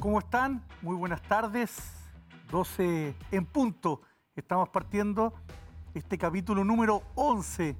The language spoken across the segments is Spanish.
¿Cómo están? Muy buenas tardes. 12 en punto. Estamos partiendo este capítulo número 11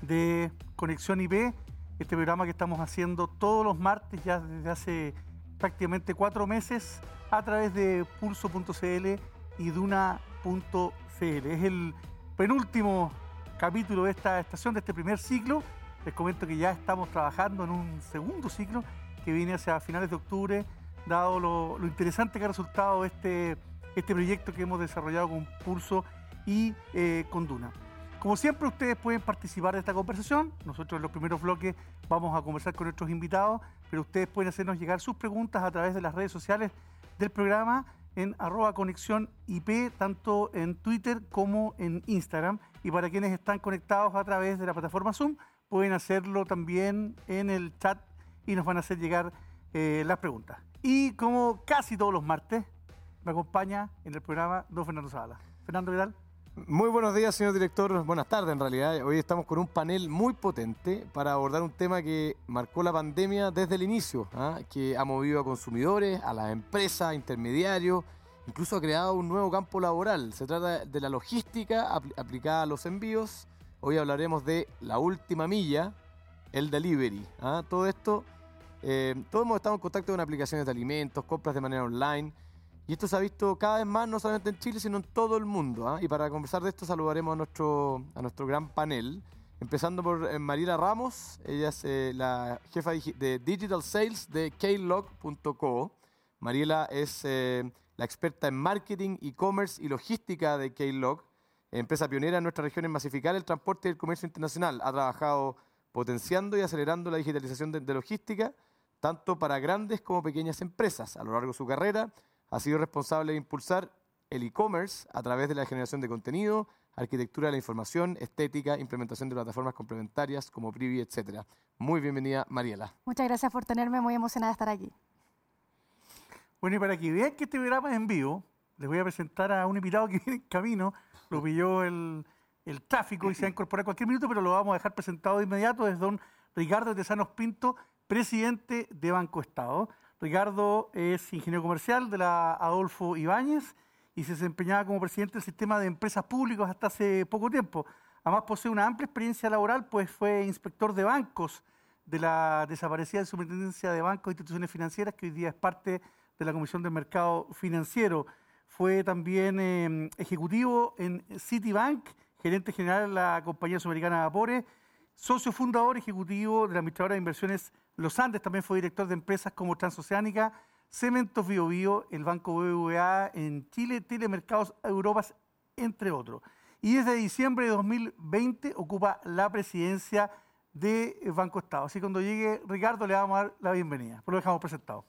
de Conexión IP, este programa que estamos haciendo todos los martes ya desde hace prácticamente cuatro meses a través de pulso.cl y duna.cl. Es el penúltimo capítulo de esta estación, de este primer ciclo. Les comento que ya estamos trabajando en un segundo ciclo que viene hacia finales de octubre, dado lo, interesante que ha resultado este, este proyecto que hemos desarrollado con Pulso y eh, con Duna. Como siempre, ustedes pueden participar de esta conversación. Nosotros en los primeros bloques vamos a conversar con nuestros invitados, pero ustedes pueden hacernos llegar sus preguntas a través de las redes sociales del programa en arroba conexión IP, tanto en Twitter como en Instagram. Y para quienes están conectados a través de la plataforma Zoom, pueden hacerlo también en el chat y nos van a hacer llegar eh, las preguntas. Y como casi todos los martes, me acompaña en el programa don Fernando Zavala. Fernando Vidal. Muy buenos días, señor director. Buenas tardes, en realidad. Hoy estamos con un panel muy potente para abordar un tema que marcó la pandemia desde el inicio, ¿ah? que ha movido a consumidores, a las empresas, a intermediarios, incluso ha creado un nuevo campo laboral. Se trata de la logística aplicada a los envíos Hoy hablaremos de la última milla, el delivery. ¿ah? Todo esto, eh, todos hemos estado en contacto con aplicaciones de alimentos, compras de manera online. Y esto se ha visto cada vez más, no solamente en Chile, sino en todo el mundo. ¿ah? Y para conversar de esto saludaremos a nuestro, a nuestro gran panel. Empezando por eh, Mariela Ramos, ella es eh, la jefa de Digital Sales de Klog.co. Mariela es la experta en marketing, e-commerce y logística de Klog empresa pionera en nuestra región en masificar el transporte y el comercio internacional. Ha trabajado potenciando y acelerando la digitalización de, logística, tanto para grandes como pequeñas empresas. A lo largo de su carrera, ha sido responsable de impulsar el e-commerce a través de la generación de contenido, arquitectura de la información, estética, implementación de plataformas complementarias como Privi, etc. Muy bienvenida, Mariela. Muchas gracias por tenerme, muy emocionada de estar aquí. Bueno, y para que vean que este programa es en vivo, les voy a presentar a un invitado que viene en camino, lo pilló el, tráfico y se va a incorporar cualquier minuto, pero lo vamos a dejar presentado de inmediato. Es don Ricardo Tesanos Pinto, presidente de Banco Estado. Ricardo es ingeniero comercial de la Adolfo Ibáñez y se desempeñaba como presidente del sistema de empresas públicas hasta hace poco tiempo. Además posee una amplia experiencia laboral, pues fue inspector de bancos de la desaparecida Superintendencia de Bancos e Instituciones Financieras, que hoy día es parte de la Comisión del Mercado Financiero. Fue también em, ejecutivo en Citibank, gerente general de la compañía sudamericana vapores, socio fundador ejecutivo de la administradora de inversiones Los Andes, también fue director de empresas como Transoceánica, Cementos Bio, Bio el Banco BBVA en Chile, Telemercados Europas, entre otros. Y desde diciembre de 2020 ocupa la presidencia de Banco Estado. Así que cuando llegue Ricardo le vamos a dar la bienvenida. Por lo dejamos presentado.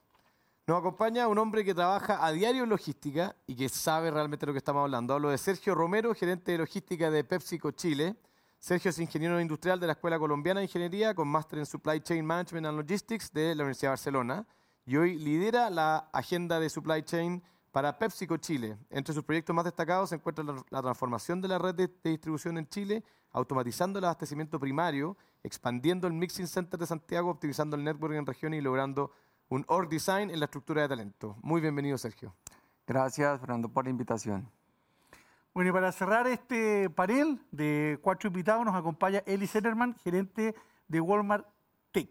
Nos acompaña un hombre que trabaja a diario en logística y que sabe realmente lo que estamos hablando. Hablo de Sergio Romero, gerente de logística de PepsiCo Chile. Sergio es ingeniero industrial de la Escuela Colombiana de Ingeniería con máster en Supply Chain Management and Logistics de la Universidad de Barcelona y hoy lidera la agenda de Supply Chain para PepsiCo Chile. Entre sus proyectos más destacados se encuentra la, transformación de la red de, de, distribución en Chile, automatizando el abastecimiento primario, expandiendo el Mixing Center de Santiago, optimizando el network en regiones y logrando un org design en la estructura de talento. Muy bienvenido, Sergio. Gracias, Fernando, por la invitación. Bueno, y para cerrar este panel de cuatro invitados nos acompaña Eli Zetterman, gerente de Walmart Tech.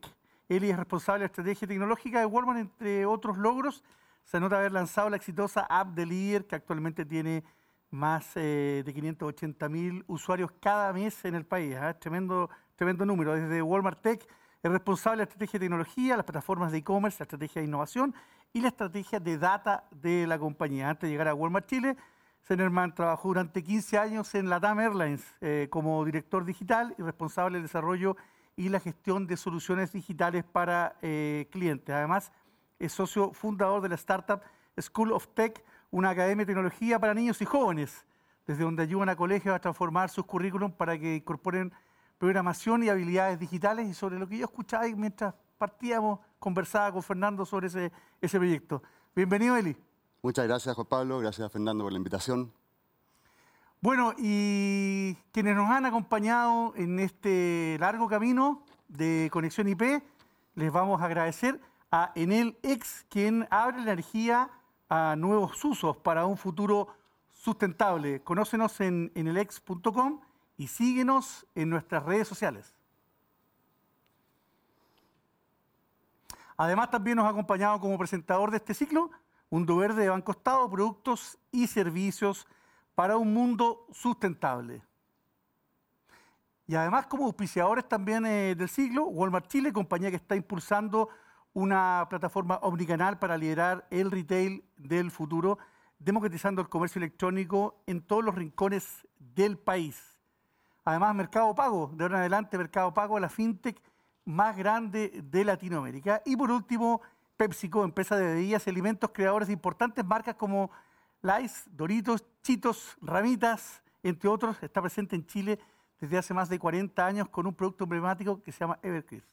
Eli es responsable de estrategia tecnológica de Walmart, entre otros logros. Se nota haber lanzado la exitosa app de líder, que actualmente tiene más eh, de 580 mil usuarios cada mes en el país. ¿eh? Tremendo, tremendo número. Desde Walmart Tech es responsable de la estrategia de tecnología, las plataformas de e-commerce, la estrategia de innovación y la estrategia de data de la compañía. Antes de llegar a Walmart Chile, Senerman trabajó durante 15 años en la TAM Airlines eh, como director digital y responsable del desarrollo y la gestión de soluciones digitales para eh, clientes. Además, es socio fundador de la startup School of Tech, una academia de tecnología para niños y jóvenes, desde donde ayudan a colegios a transformar sus currículum para que incorporen programación y habilidades digitales y sobre lo que yo escuchaba mientras partíamos, conversaba con Fernando sobre ese, ese proyecto. Bienvenido, Eli. Muchas gracias, Juan Pablo. Gracias, Fernando, por la invitación. Bueno, y quienes nos han acompañado en este largo camino de Conexión IP, les vamos a agradecer a Enel X, quien abre la energía a nuevos usos para un futuro sustentable. Conócenos en enelex.com y síguenos en nuestras redes sociales. Además, también nos ha acompañado como presentador de este ciclo Verde de Banco Estado, productos y servicios para un mundo sustentable. Y además, como auspiciadores también eh, del siglo, Walmart Chile, compañía que está impulsando una plataforma omnicanal para liderar el retail del futuro, democratizando el comercio electrónico en todos los rincones del país. Además, Mercado Pago, de ahora en adelante, Mercado Pago, la fintech más grande de Latinoamérica. Y por último, PepsiCo, empresa de bebidas y alimentos, creadores de importantes marcas como Lays, Doritos, Chitos, Ramitas, entre otros, está presente en Chile desde hace más de 40 años con un producto emblemático que se llama Evercrisp.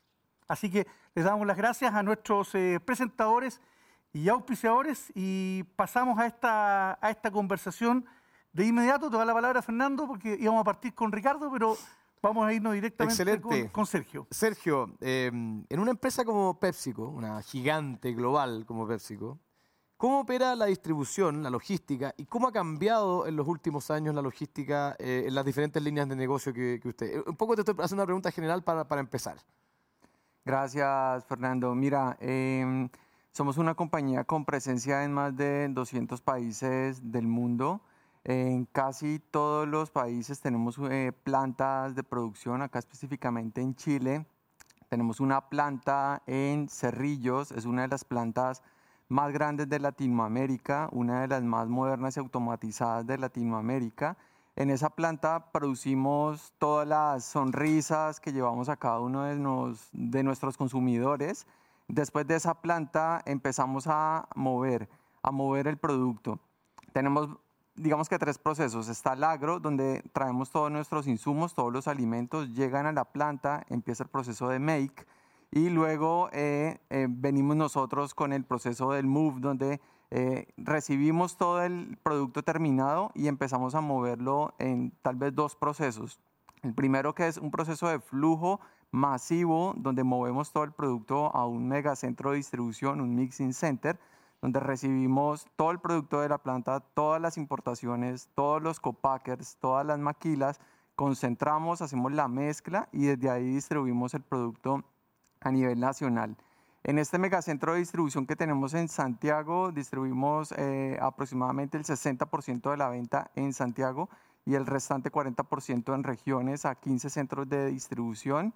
Así que les damos las gracias a nuestros eh, presentadores y auspiciadores y pasamos a esta, a esta conversación de inmediato. Te da la palabra, Fernando, porque íbamos a partir con Ricardo, pero vamos a irnos directamente con, con, Sergio. Sergio, eh, en una empresa como PepsiCo, una gigante global como PepsiCo, ¿Cómo opera la distribución, la logística y cómo ha cambiado en los últimos años la logística eh, en las diferentes líneas de negocio que, usted? Eh, un poco te estoy haciendo una pregunta general para, para empezar. Gracias, Fernando. Mira, em, somos una compañía con presencia en más de 200 países del mundo. En casi todos los países tenemos eh, plantas de producción, acá específicamente en Chile. Tenemos una planta en Cerrillos, es una de las plantas más grandes de Latinoamérica, una de las más modernas y automatizadas de Latinoamérica. En esa planta producimos todas las sonrisas que llevamos a cada uno de, de nuestros consumidores. Después de esa planta empezamos a mover, a mover el producto. Tenemos digamos que tres procesos. Está el agro, donde traemos todos nuestros insumos, todos los alimentos, llegan a la planta, empieza el proceso de make y luego eh, eh, venimos nosotros con el proceso del move, donde eh, recibimos todo el producto terminado y empezamos a moverlo en tal vez dos procesos. El primero que es un proceso de flujo masivo, donde movemos todo el producto a un megacentro de distribución, un mixing center, donde recibimos todo el producto de la planta, todas las importaciones, todos los copackers, todas las maquilas, concentramos, hacemos la mezcla y desde ahí distribuimos el producto a nivel nacional. En este megacentro de distribución que tenemos en Santiago, distribuimos eh, aproximadamente el 60% de la venta en Santiago y el restante 40% en regiones a 15 centros de distribución.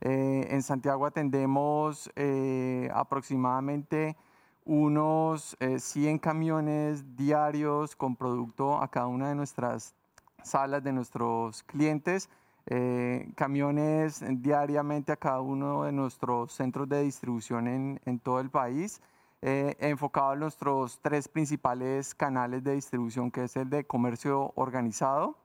Eh, en Santiago atendemos eh, aproximadamente unos 100 camiones diarios con producto a cada una de nuestras salas de nuestros clientes eh, camiones diariamente a cada uno de nuestros centros de distribución en, todo el país, eh, enfocado en nuestros tres principales canales de distribución, que es el de comercio organizado,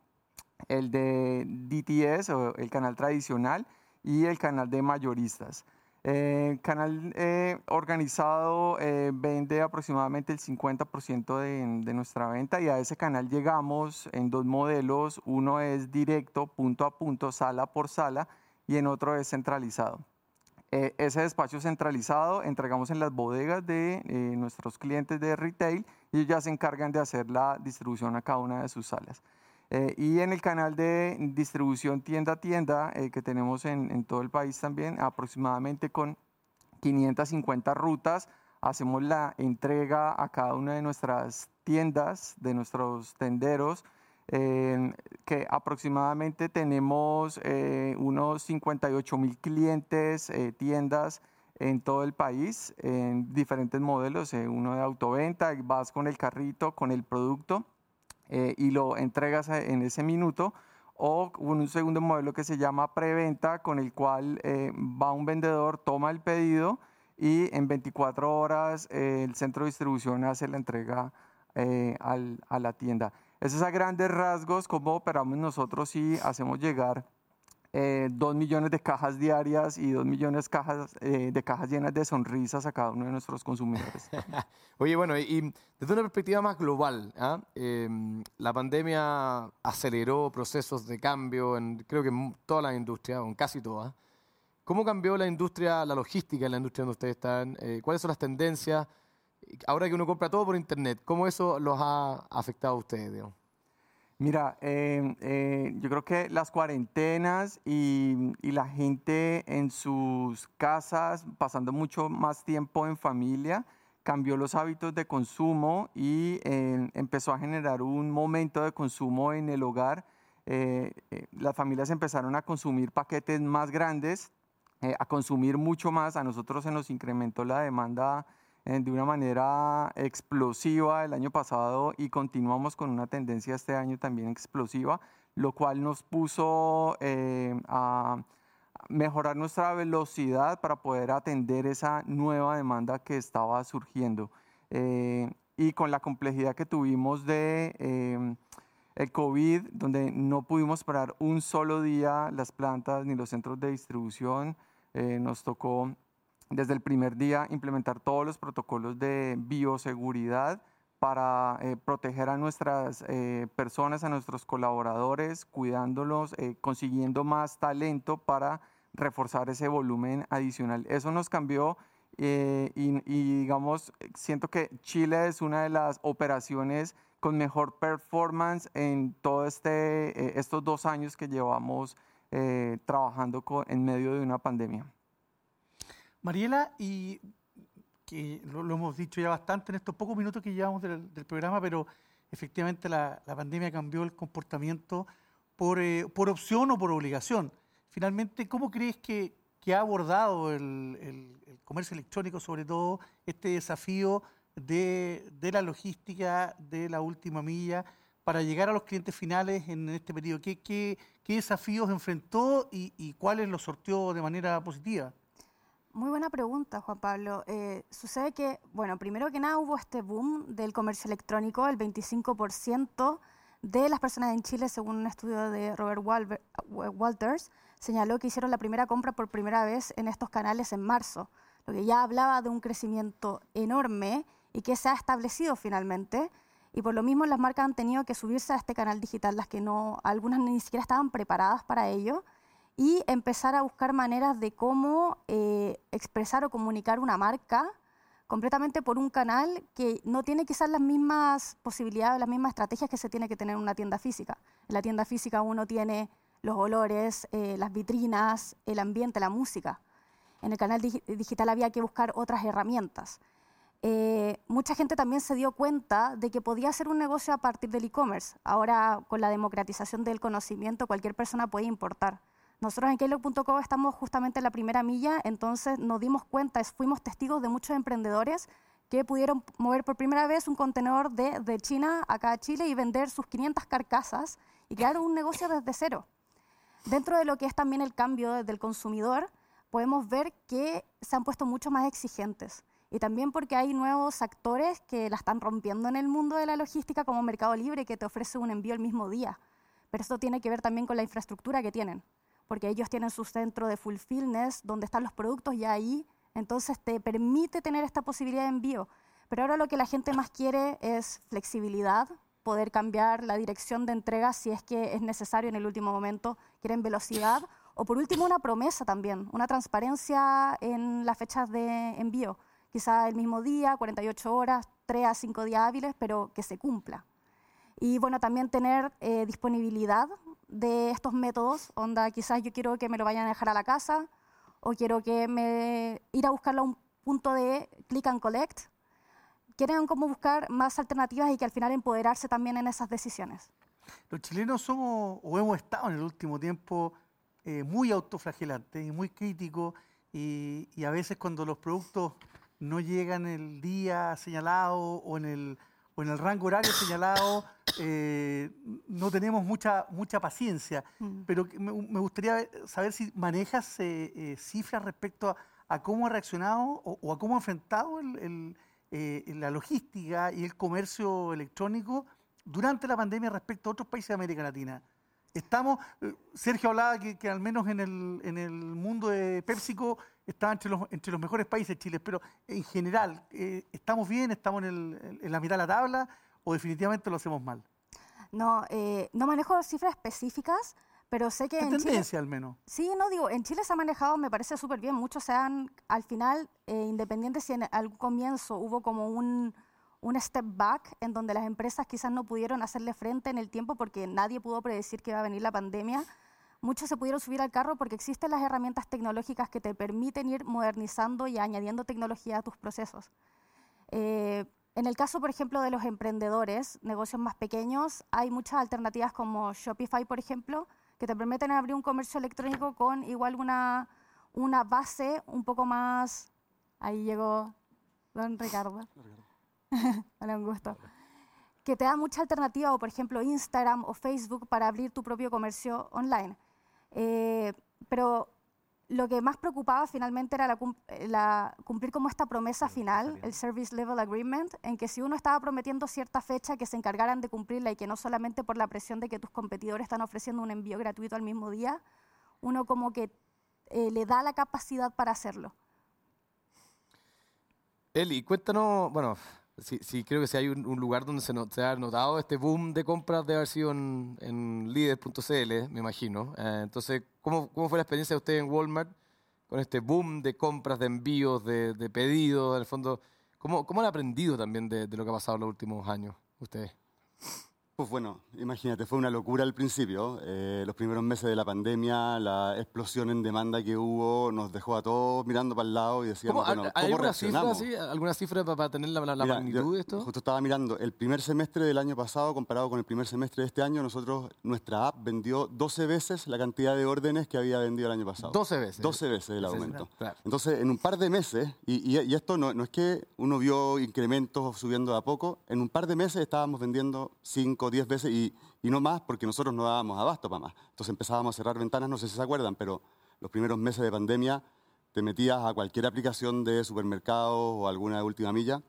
el de DTS o el canal tradicional y el canal de mayoristas. El canal eh, organizado eh, vende aproximadamente el 50% de, de, nuestra venta y a ese canal llegamos en dos modelos. Uno es directo, punto a punto, sala por sala, y en otro es centralizado. Eh, ese despacho centralizado entregamos en las bodegas de nuestros clientes de retail y ellos ya se encargan de hacer la distribución a cada una de sus salas. Eh, y en el canal de distribución tienda a tienda eh, que tenemos en, todo el país también, aproximadamente con 550 rutas, hacemos la entrega a cada una de nuestras tiendas, de nuestros tenderos, que aproximadamente tenemos eh, unos 58 mil clientes, tiendas en todo el país, en diferentes modelos, uno de autoventa, vas con el carrito, con el producto eh, y lo entregas en ese minuto o un segundo modelo que se llama preventa con el cual eh, va un vendedor, toma el pedido y en 24 horas eh, el centro de distribución hace la entrega a la tienda. Esos es a grandes rasgos cómo operamos nosotros y hacemos llegar eh, dos millones de cajas diarias y dos millones cajas, eh, de cajas llenas de sonrisas a cada uno de nuestros consumidores. Oye, bueno, y desde una perspectiva más global, em, la pandemia aceleró procesos de cambio en creo que en toda la industria, o en casi todas. ¿Cómo cambió la industria, la logística en la industria donde ustedes están? Eh, ¿Cuáles son las tendencias? Ahora que uno compra todo por internet, ¿cómo eso los ha afectado a ustedes? digamos? Mira, eh, eh, yo creo que las cuarentenas y, la gente en sus casas, pasando mucho más tiempo en familia, cambió los hábitos de consumo y eh, empezó a generar un momento de consumo en el hogar. Eh, eh, las familias empezaron a consumir paquetes más grandes, eh, a consumir mucho más. A nosotros se nos incrementó la demanda de una manera explosiva el año pasado y continuamos con una tendencia este año también explosiva, lo cual nos puso eh, a mejorar nuestra velocidad para poder atender esa nueva demanda que estaba surgiendo. Eh, y con la complejidad que tuvimos de eh, el COVID, donde no pudimos parar un solo día las plantas ni los centros de distribución, eh, nos tocó desde el primer día implementar todos los protocolos de bioseguridad para eh, proteger a nuestras eh, personas, a nuestros colaboradores, cuidándolos, eh, consiguiendo más talento para reforzar ese volumen adicional. Eso nos cambió y, digamos, siento que Chile es una de las operaciones con mejor performance en todos este, estos dos años que llevamos trabajando en medio de una pandemia. Mariela, y que lo, hemos dicho ya bastante en estos pocos minutos que llevamos del, programa, pero efectivamente la, pandemia cambió el comportamiento por, eh, por opción o por obligación. Finalmente, ¿cómo crees que, que ha abordado el, comercio electrónico, sobre todo, este desafío de, de, la logística de la última milla para llegar a los clientes finales en este periodo? ¿Qué, qué, qué desafíos enfrentó y, y cuáles los sorteó de manera positiva? Muy buena pregunta, Juan Pablo. Eh, sucede que, bueno, primero que nada hubo este boom del comercio electrónico, el 25% de las personas en Chile, según un estudio de Robert Walters, señaló que hicieron la primera compra por primera vez en estos canales en marzo, lo que ya hablaba de un crecimiento enorme y que se ha establecido finalmente. Y por lo mismo las marcas han tenido que subirse a este canal digital, las que no, algunas ni siquiera estaban preparadas para ello y empezar a buscar maneras de cómo eh, expresar o comunicar una marca completamente por un canal que no tiene quizás las mismas posibilidades, las mismas estrategias que se tiene que tener en una tienda física. En la tienda física uno tiene los olores, eh, las vitrinas, el ambiente, la música. En el canal dig digital había que buscar otras herramientas. Eh, mucha gente también se dio cuenta de que podía hacer un negocio a partir del e-commerce. Ahora, con la democratización del conocimiento, cualquier persona puede importar. Nosotros en Keylog.co estamos justamente en la primera milla, entonces nos dimos cuenta, fuimos testigos de muchos emprendedores que pudieron mover por primera vez un contenedor de, de China acá a Chile y vender sus 500 carcasas y crear un negocio desde cero. Dentro de lo que es también el cambio del consumidor, podemos ver que se han puesto mucho más exigentes. Y también porque hay nuevos actores que la están rompiendo en el mundo de la logística, como Mercado Libre, que te ofrece un envío el mismo día. Pero esto tiene que ver también con la infraestructura que tienen porque ellos tienen su centro de fulfillness, donde están los productos ya ahí, entonces te permite tener esta posibilidad de envío. Pero ahora lo que la gente más quiere es flexibilidad, poder cambiar la dirección de entrega si es que es necesario en el último momento, quieren velocidad, o por último una promesa también, una transparencia en las fechas de envío, quizá el mismo día, 48 horas, 3 a 5 días hábiles, pero que se cumpla. Y bueno, también tener eh, disponibilidad de estos métodos, onda quizás yo quiero que me lo vayan a dejar a la casa o quiero que me ir a buscarlo a un punto de click and collect. Quieren como buscar más alternativas y que al final empoderarse también en esas decisiones. Los chilenos somos o hemos estado en el último tiempo eh, muy autoflagelantes y muy críticos y, y, a veces cuando los productos no llegan el día señalado o en el, o en el rango horario señalado, eh, no tenemos mucha, mucha paciencia. Mm. Pero me, me, gustaría saber si manejas eh, eh, cifras respecto a, a, cómo ha reaccionado o, o, a cómo ha enfrentado el, el, la logística y el comercio electrónico durante la pandemia respecto a otros países de América Latina. Estamos, Sergio hablaba que, que al menos en el, en el, mundo de PepsiCo está entre los, entre los mejores países Chile, pero en general, eh, ¿estamos bien? ¿Estamos en, el, en, la mitad de la tabla o definitivamente lo hacemos mal? No, eh, no manejo cifras específicas, Pero sé que En en Chile... tendencia, al menos. Sí, no digo, en Chile se ha manejado, me parece súper bien. Muchos se han, al final, eh, independiente si en al comienzo hubo como un, un step back en donde las empresas quizás no pudieron hacerle frente en el tiempo porque nadie pudo predecir que iba a venir la pandemia, muchos se pudieron subir al carro porque existen las herramientas tecnológicas que te permiten ir modernizando y añadiendo tecnología a tus procesos. Eh, en el caso, por ejemplo, de los emprendedores, negocios más pequeños, hay muchas alternativas como Shopify, por ejemplo, que te permiten abrir un comercio electrónico con igual una, una base un poco más... Ahí llegó don Ricardo. Hola, un gusto. Que te da mucha alternativa, o por ejemplo Instagram o Facebook para abrir tu propio comercio online. Eh, pero lo que más preocupaba finalmente era la, eh, la- cumplir como esta promesa final, el Service Level Agreement, en que si uno estaba prometiendo cierta fecha, que se encargaran de cumplirla y que no solamente por la presión de que tus competidores están ofreciendo un envío gratuito al mismo día, uno como que eh, le da la capacidad para hacerlo. Eli, cuéntanos, bueno, sí, sí creo que si hay un, lugar donde se ha notado este boom de compras de haber sido en, en líder.cl, me imagino. Eh, entonces, ¿cómo, ¿cómo fue la experiencia de usted en Walmart con este boom de compras, de envíos, de, de pedidos? En el fondo, ¿cómo, ¿cómo han aprendido también de, de lo que ha pasado en los últimos años ustedes? Pues bueno, imagínate, fue una locura al principio. Eh, los primeros meses de la pandemia, la explosión en demanda que hubo nos dejó a todos mirando para el lado y decíamos, ¿Cómo, bueno, ¿Hay ¿cómo alguna cifra, así? ¿Alguna cifra para, tener la, la- la Mira, magnitud de esto? Justo estaba mirando, el primer semestre del año pasado comparado con el primer semestre de este año, nosotros, nuestra app vendió 12 veces la cantidad de órdenes que había vendido el año pasado. 12 veces. 12 veces el Sí, sí, aumento. claro. Entonces, en un par de meses, y, y- y esto no, no es que uno vio incrementos subiendo de a poco, en un par de meses estábamos vendiendo 5 o 10 veces y, y no más porque nosotros no dábamos abasto para más. Entonces empezábamos a cerrar ventanas, no sé si se acuerdan, pero los primeros meses de pandemia te metías a cualquier aplicación de supermercado o alguna de última milla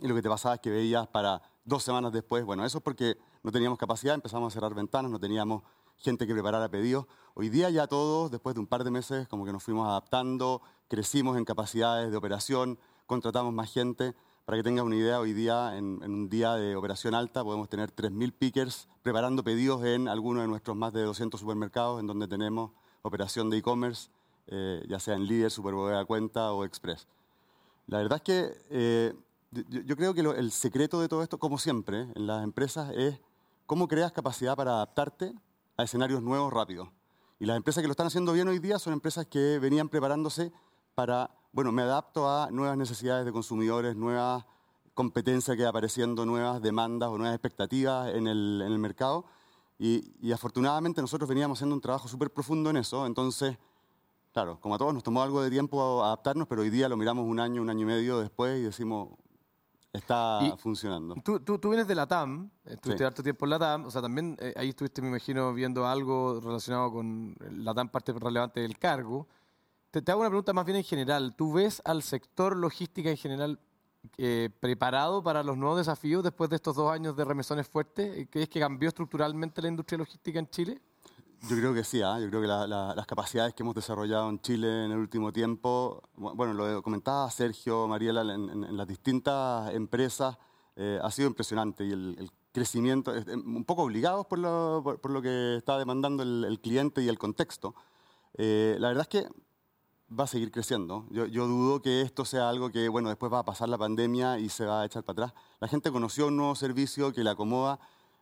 y lo que te pasaba es que veías para dos semanas después, bueno, eso es porque no teníamos capacidad, empezamos a cerrar ventanas, no teníamos gente que preparara pedidos. Hoy día ya todos, después de un par de meses, como que nos fuimos adaptando, crecimos en capacidades de operación, contratamos más gente. Para que tengas una idea, hoy día, en, un día de operación alta, podemos tener 3.000 pickers preparando pedidos en alguno de nuestros más de 200 supermercados, en donde tenemos operación de e-commerce, eh, ya sea en Líder, Superbodega Cuenta o Express. La verdad es que eh, yo, creo que el secreto de todo esto, como siempre en las empresas, es cómo creas capacidad para adaptarte a escenarios nuevos rápido. Y las empresas que lo están haciendo bien hoy día son empresas que venían preparándose para, bueno, me adapto a nuevas necesidades de consumidores, nuevas competencias que apareciendo, nuevas demandas o nuevas expectativas en el, en el mercado. Y, y afortunadamente nosotros veníamos haciendo un trabajo súper profundo en eso. Entonces, Claro, como a todos nos tomó algo de tiempo adaptarnos, pero hoy día lo miramos un año, un año y medio después y decimos, está Y- funcionando. Tú, tú, tú vienes de la TAM, estuviste Sí. harto tiempo en la TAM, o sea, también eh, ahí estuviste, me imagino, viendo algo relacionado con la TAM, parte relevante del cargo. Te, te hago una pregunta más bien en general. ¿Tú ves al sector logística en general eh, preparado para los nuevos desafíos después de estos dos años de remesones fuertes? ¿Crees que cambió estructuralmente la industria logística en Chile? Yo creo que sí, ¿ah? yo creo que la- la- las capacidades que hemos desarrollado en Chile en el último tiempo, bu- bueno, lo comentaba Sergio, Mariela, en, en- en las distintas empresas, eh, ha sido impresionante y el, el crecimiento, un poco obligados por lo, por, por lo que está demandando el, el cliente y el contexto. Eh, la verdad es que va a seguir creciendo. Yo, yo dudo que esto sea algo que, bueno, después va a pasar la pandemia y se va a echar para atrás. La gente conoció un nuevo servicio que le acomoda.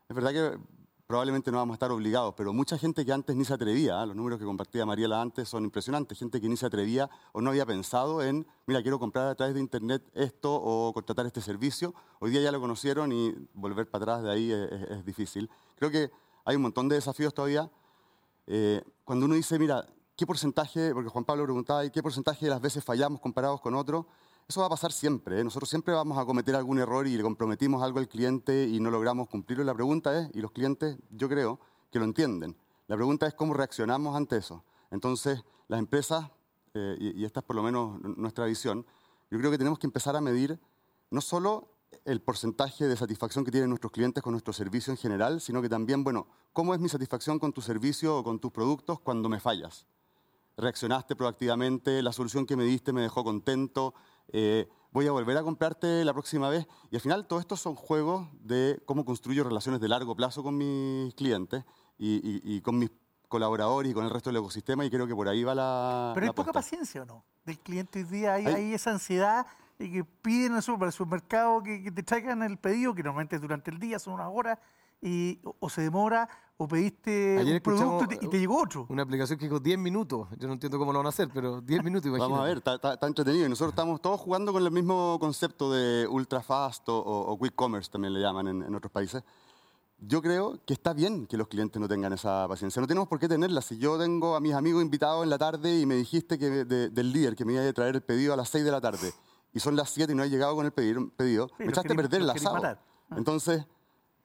Es verdad que probablemente no vamos a estar obligados, pero mucha gente que antes ni se atrevía, ¿eh? los números que compartía Mariela antes son impresionantes, gente que ni se atrevía o no había pensado en, mira, quiero comprar a través de internet esto o contratar este servicio, hoy día ya lo conocieron y volver para atrás de ahí es, es- es difícil. Creo que hay un montón de desafíos todavía. Eh, cuando uno dice, mira, ¿qué porcentaje, porque Juan Pablo preguntaba, ¿y qué porcentaje de las veces fallamos comparados con otros? Eso va a pasar siempre. ¿eh? Nosotros siempre vamos a cometer algún error y le comprometimos algo al cliente y no logramos cumplirlo. La pregunta es, y los clientes yo creo que lo entienden, la pregunta es cómo reaccionamos ante eso. Entonces, las empresas, eh, y, y esta es por lo menos nuestra visión, yo creo que tenemos que empezar a medir no solo el porcentaje de satisfacción que tienen nuestros clientes con nuestro servicio en general, sino que también, bueno, cómo es mi satisfacción con tu servicio o con tus productos cuando me fallas reaccionaste proactivamente, la solución que me diste me dejó contento, eh, voy a volver a comprarte la próxima vez. Y al final todo esto son juegos de cómo construyo relaciones de largo plazo con mis clientes y, y- y con mis colaboradores y con el resto del ecosistema y creo que por ahí va la. Pero hay la poca apuesta. paciencia o no del cliente hoy día. Hay, Hay- hay esa ansiedad y que piden super- supermercado que, que te traigan el pedido, que normalmente es durante el día son unas horas, y, o, o se demora, o pediste Ayer un producto y te, y te llegó otro. Una aplicación que dijo 10 minutos. Yo no entiendo cómo lo van a hacer, pero 10 minutos, imagínate. Vamos a ver, está, está- está entretenido. Y nosotros estamos todos jugando con el mismo concepto de ultra fast o, o- o quick commerce, también le llaman en, en otros países. Yo creo que está bien que los clientes no tengan esa paciencia. No tenemos por qué tenerla. Si yo tengo a mis amigos invitados en la tarde y me dijiste que de- del líder que me iba a traer el pedido a las 6 de la tarde y son las 7 y no he llegado con el pedido, pedido Sí, me echaste a perder el asado. matar. Ah. Entonces,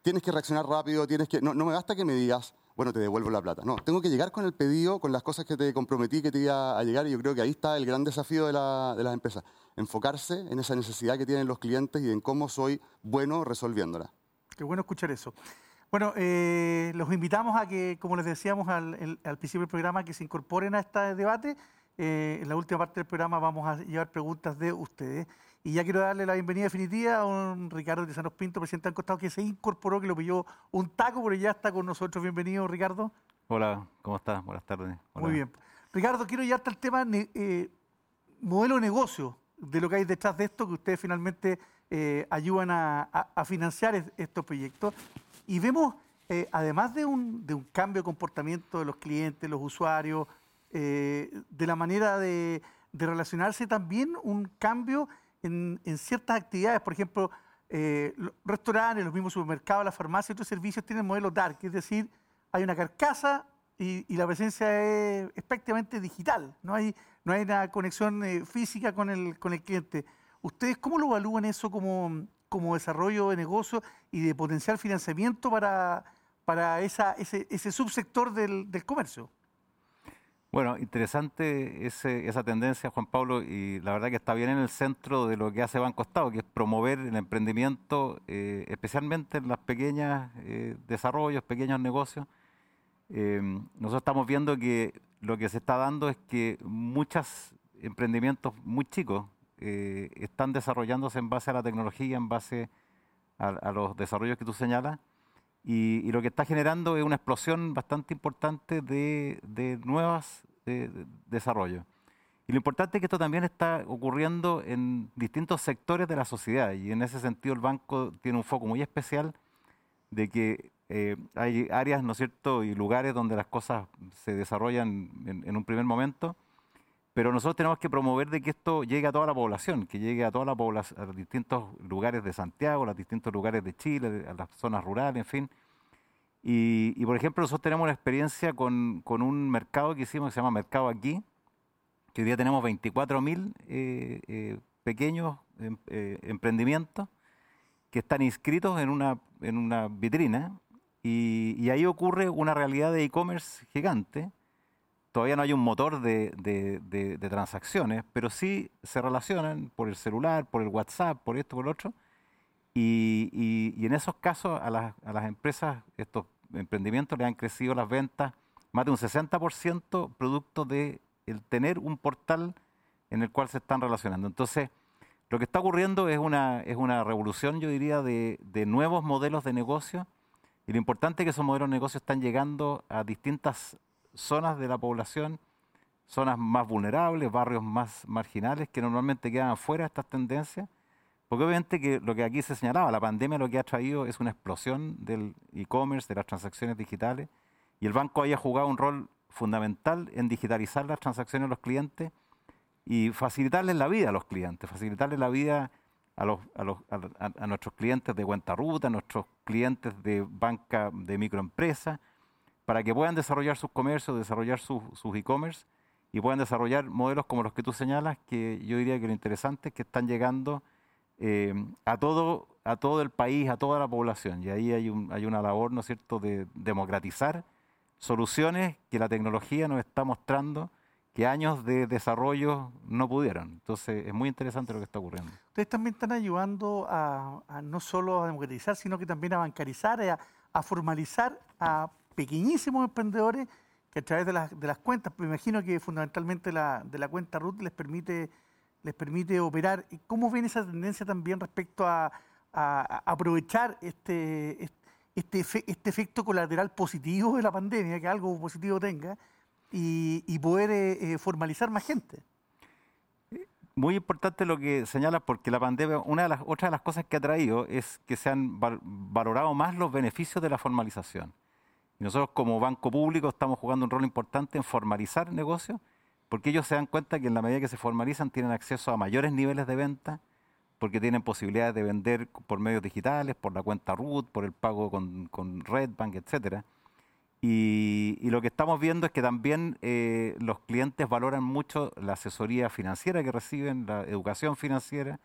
tienes que reaccionar rápido, tienes que... No, no me basta que me digas, bueno, te devuelvo la plata. No, tengo que llegar con el pedido, con las cosas que te comprometí que te iba a llegar y yo creo que ahí está el gran desafío de, la- de las empresas. Enfocarse en esa necesidad que tienen los clientes y en cómo soy bueno resolviéndola. Qué bueno escuchar eso. Bueno, eh, los invitamos a que, como les decíamos al, al principio del programa, que se incorporen a este debate. Eh, en la última parte del programa vamos a llevar preguntas de ustedes. Y ya quiero darle la bienvenida definitiva a un Ricardo Tizanos Pinto, presidente del costado, que se incorporó, que lo pilló un taco, pero ya está con nosotros. Bienvenido, Ricardo. Hola, ¿cómo estás? Buenas tardes. Hola. Muy bien. Ricardo, quiero llevarte al tema ne- eh, modelo de negocio, de lo que hay detrás de esto, que ustedes finalmente eh, ayudan a, a- a financiar es- estos proyectos. Y vemos, eh, además de un, de un cambio de comportamiento de los clientes, los usuarios, de la manera de, de relacionarse, también un cambio en, en ciertas actividades. Por ejemplo, eh, los restaurantes, los mismos supermercados, las farmacias otros servicios tienen modelo dark, es decir, hay una carcasa y, y la presencia es, es prácticamente digital, no hay, no hay una conexión eh, física con el, con el cliente. ¿Ustedes cómo lo evalúan eso como, como desarrollo de negocio y de potencial financiamiento para, para esa, ese, ese subsector del, del comercio? Bueno, interesante ese- esa tendencia, Juan Pablo, y la verdad que está bien en el centro de lo que hace Banco Estado, que es promover el emprendimiento, eh, especialmente en los pequeños desarrollos, pequeños negocios. Eh, nosotros estamos viendo que lo que se está dando es que muchos emprendimientos muy chicos eh, están desarrollándose en base a la tecnología, en base a, a los desarrollos que tú señalas. Y, y lo que está generando es una explosión bastante importante de, de nuevos eh, de- desarrollos. Y lo importante es que esto también está ocurriendo en distintos sectores de la sociedad y en ese sentido el banco tiene un foco muy especial de que eh, hay áreas, ¿no es cierto?, y lugares donde las cosas se desarrollan en, en un primer momento, pero nosotros tenemos que promover de que esto llegue a toda la población, que llegue a toda la población, a los distintos lugares de Santiago, a los distintos lugares de Chile, a las zonas rurales, en fin. Y, y, por ejemplo, nosotros tenemos una experiencia con, con un mercado que hicimos que se llama Mercado Aquí, que hoy día tenemos 24.000 eh, eh, pequeños em- eh, emprendimientos que están inscritos en una, en una vitrina y, y ahí ocurre una realidad de e-commerce gigante. Todavía no hay un motor de, transacciones, pero sí se relacionan por el celular, por el WhatsApp, por esto, por lo otro. Y, en esos casos a las, empresas, estos emprendimientos, le han crecido las ventas más de un 60% producto de el tener un portal en el cual se están relacionando. Entonces, lo que está ocurriendo es una, es una revolución, yo diría, de nuevos modelos de negocio. Y lo importante es que esos modelos de negocio están llegando a distintas zonas de la población, zonas más vulnerables, barrios más marginales, que normalmente quedan afuera de estas tendencias. Porque obviamente que lo que aquí se señalaba, la pandemia lo que ha traído es una explosión del e-commerce, de las transacciones digitales, y el banco haya jugado un rol fundamental en digitalizar las transacciones de los clientes y facilitarles la vida a los clientes, facilitarles la vida a, los, a, los- a- a nuestros clientes de cuenta ruta, a nuestros clientes de banca de microempresa, para que puedan desarrollar sus comercios, desarrollar sus sus e-commerce y puedan desarrollar modelos como los que tú señalas, que yo diría que lo interesante es que están llegando eh, a, todo, a todo el país, a toda la población. Y ahí hay, un- hay una labor, ¿no es cierto?, de democratizar soluciones que la tecnología nos está mostrando que años de desarrollo no pudieron. Entonces es muy interesante lo que está ocurriendo. Ustedes también están ayudando a, a no solo a democratizar, sino que también a bancarizar, a, a formalizar a pequeñísimos emprendedores que a través de las, de las cuentas, me imagino que fundamentalmente la, de la cuenta RUT les permite, les permite operar. ¿Y ¿Cómo ven esa tendencia también respecto a, aprovechar este, est- este, este efecto colateral positivo de la pandemia, que algo positivo tenga, y, poder eh, eh, formalizar más gente. Muy importante lo que señala, porque la pandemia, una de las otras de las cosas que ha traído es que se han valorado más los beneficios de la formalización. Nosotros como banco público estamos jugando un rol importante en formalizar negocios, porque ellos se dan cuenta que en la medida que se formalizan tienen acceso a mayores niveles de venta, porque tienen posibilidades de vender por medios digitales, por la cuenta RUT, por el pago con, con Redbank, etcétera. Y, lo que estamos viendo es que también eh, los clientes valoran mucho la asesoría financiera que reciben, la educación financiera.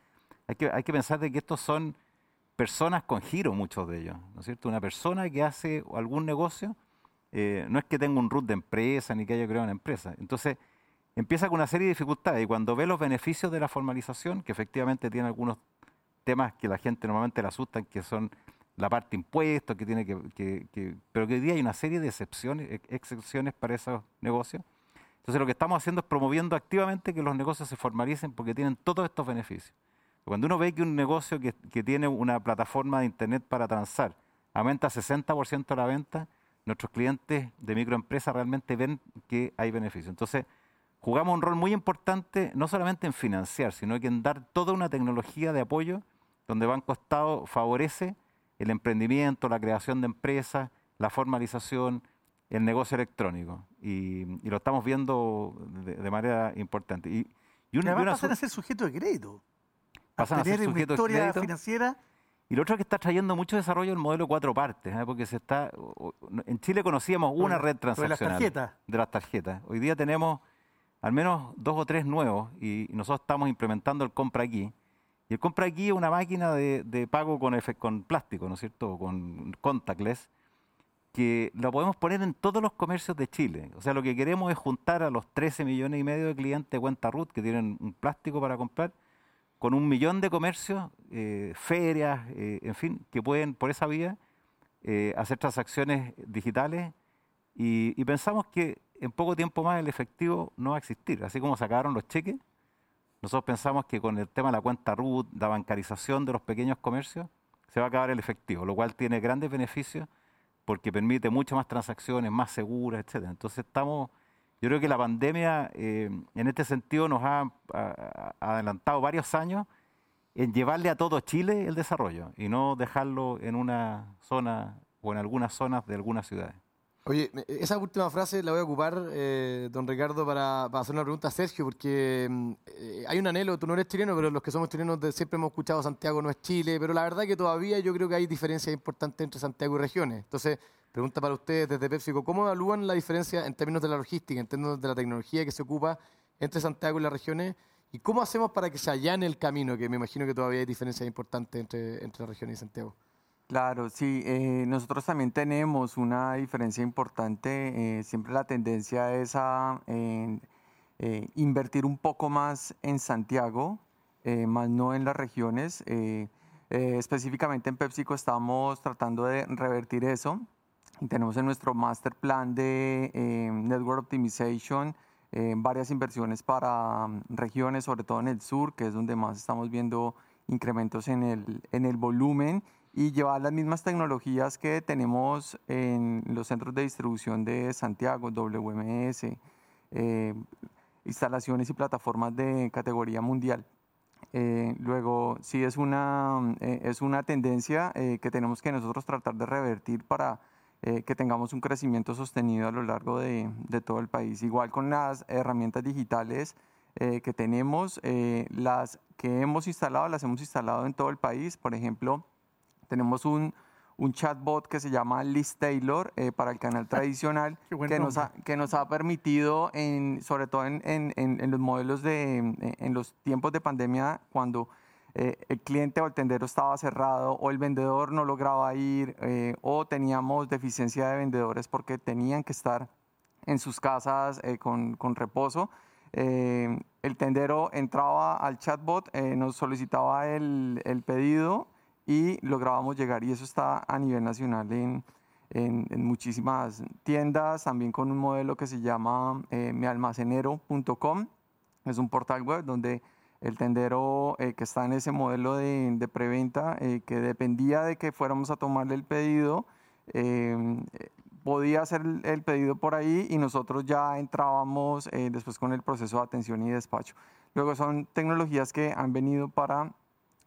Hay que, hay que pensar de que estos son personas con giro, muchos de ellos, ¿no es cierto? Una persona que hace algún negocio, eh, no es que tenga un root de empresa ni que haya creado una empresa. Entonces, empieza con una serie de dificultades y cuando ve los beneficios de la formalización, que efectivamente tiene algunos temas que la gente normalmente le asustan, que son la parte impuestos, que tiene que, pero que hoy día hay una serie de excepciones, excepciones para esos negocios. Entonces lo que estamos haciendo es promoviendo activamente que los negocios se formalicen porque tienen todos estos beneficios. Cuando uno ve que un negocio que, que tiene una plataforma de internet para transar aumenta 60% la venta, nuestros clientes de microempresas realmente ven que hay beneficios. Entonces, jugamos un rol muy importante no solamente en financiar, sino que en dar toda una tecnología de apoyo donde Banco Estado favorece el emprendimiento, la creación de empresas, la formalización, el negocio electrónico. Y, lo estamos viendo de, manera importante. Y, y, una, pasan a ser sujeto de crédito. Pasan a, ser sujetos de crédito. financiera. Y lo otro es que está trayendo mucho desarrollo el modelo cuatro partes, ¿eh? porque se está en Chile conocíamos una red transaccional de las tarjetas. De las tarjetas. Hoy día tenemos al menos dos o tres nuevos y nosotros estamos implementando el compra aquí. Y el compra aquí es una máquina de, pago con, con plástico, ¿no es cierto? Con contactless, que la podemos poner en todos los comercios de Chile. O sea, lo que queremos es juntar a los 13 millones y medio de clientes de cuenta RUT que tienen un plástico para comprar con un millón de comercios, eh, ferias, eh, en fin, que pueden por esa vía eh, hacer transacciones digitales y pensamos que en poco tiempo más el efectivo no va a existir. Así como sacaron los cheques, nosotros pensamos que con el tema de la cuenta RUT, la bancarización de los pequeños comercios, se va a acabar el efectivo, lo cual tiene grandes beneficios porque permite muchas más transacciones, más seguras, etc. Entonces estamos, yo creo que la pandemia eh, en este sentido nos ha, ha adelantado varios años en llevarle a todo Chile el desarrollo y no dejarlo en una zona o en algunas zonas de algunas ciudades. Oye, esa última frase la voy a ocupar, eh, don Ricardo, para, hacer una pregunta a Sergio, porque eh, hay un anhelo, tú no eres chileno, pero los que somos chilenos siempre hemos escuchado Santiago no es Chile, pero la verdad que todavía yo creo que hay diferencias importantes entre Santiago y regiones. Entonces, pregunta para ustedes desde PepsiCo, ¿cómo evalúan la diferencia en términos de la logística, en términos de la tecnología que se ocupa entre Santiago y las regiones? ¿Y cómo hacemos para que se allane el camino, que me imagino que todavía hay diferencias importantes entre, entre la región y Santiago? Claro, sí, eh, nosotros también tenemos una diferencia importante. Eh, siempre la tendencia es a eh, invertir un poco más en Santiago, más no en las regiones. específicamente en PepsiCo estamos tratando de revertir eso. Tenemos en nuestro master plan de Network Optimization varias inversiones para mm, regiones, sobre todo en el sur, que es donde más estamos viendo incrementos en el, en el volumen y llevar las mismas tecnologías que tenemos en los centros de distribución de Santiago, WMS, eh, instalaciones y plataformas de categoría mundial. Eh, luego, sí es una, eh, es una tendencia que tenemos que nosotros tratar de revertir para que tengamos un crecimiento sostenido a lo largo de, de todo el país. Igual con las herramientas digitales que tenemos, las que hemos instalado, las hemos instalado en todo el país. Por ejemplo, tenemos un, un chatbot que se llama Liz Taylor eh, para el canal tradicional, que, nos ha, que nos ha permitido, en, sobre todo en, en, en, los modelos de, en los tiempos de pandemia, cuando eh, el cliente o el tendero estaba cerrado o el vendedor no lograba ir eh, o teníamos deficiencia de vendedores porque tenían que estar en sus casas con, con, reposo. el tendero entraba al chatbot, nos solicitaba el, el pedido y lográbamos llegar y eso está a nivel nacional en, en, muchísimas tiendas, también con un modelo que se llama eh, mialmacenero.com, es un portal web donde el tendero eh, que está en ese modelo de, de preventa, eh, que dependía de que fuéramos a tomarle el pedido, eh, podía hacer el, el pedido por ahí y nosotros ya entrábamos eh, después con el proceso de atención y despacho. Luego son tecnologías que han venido para,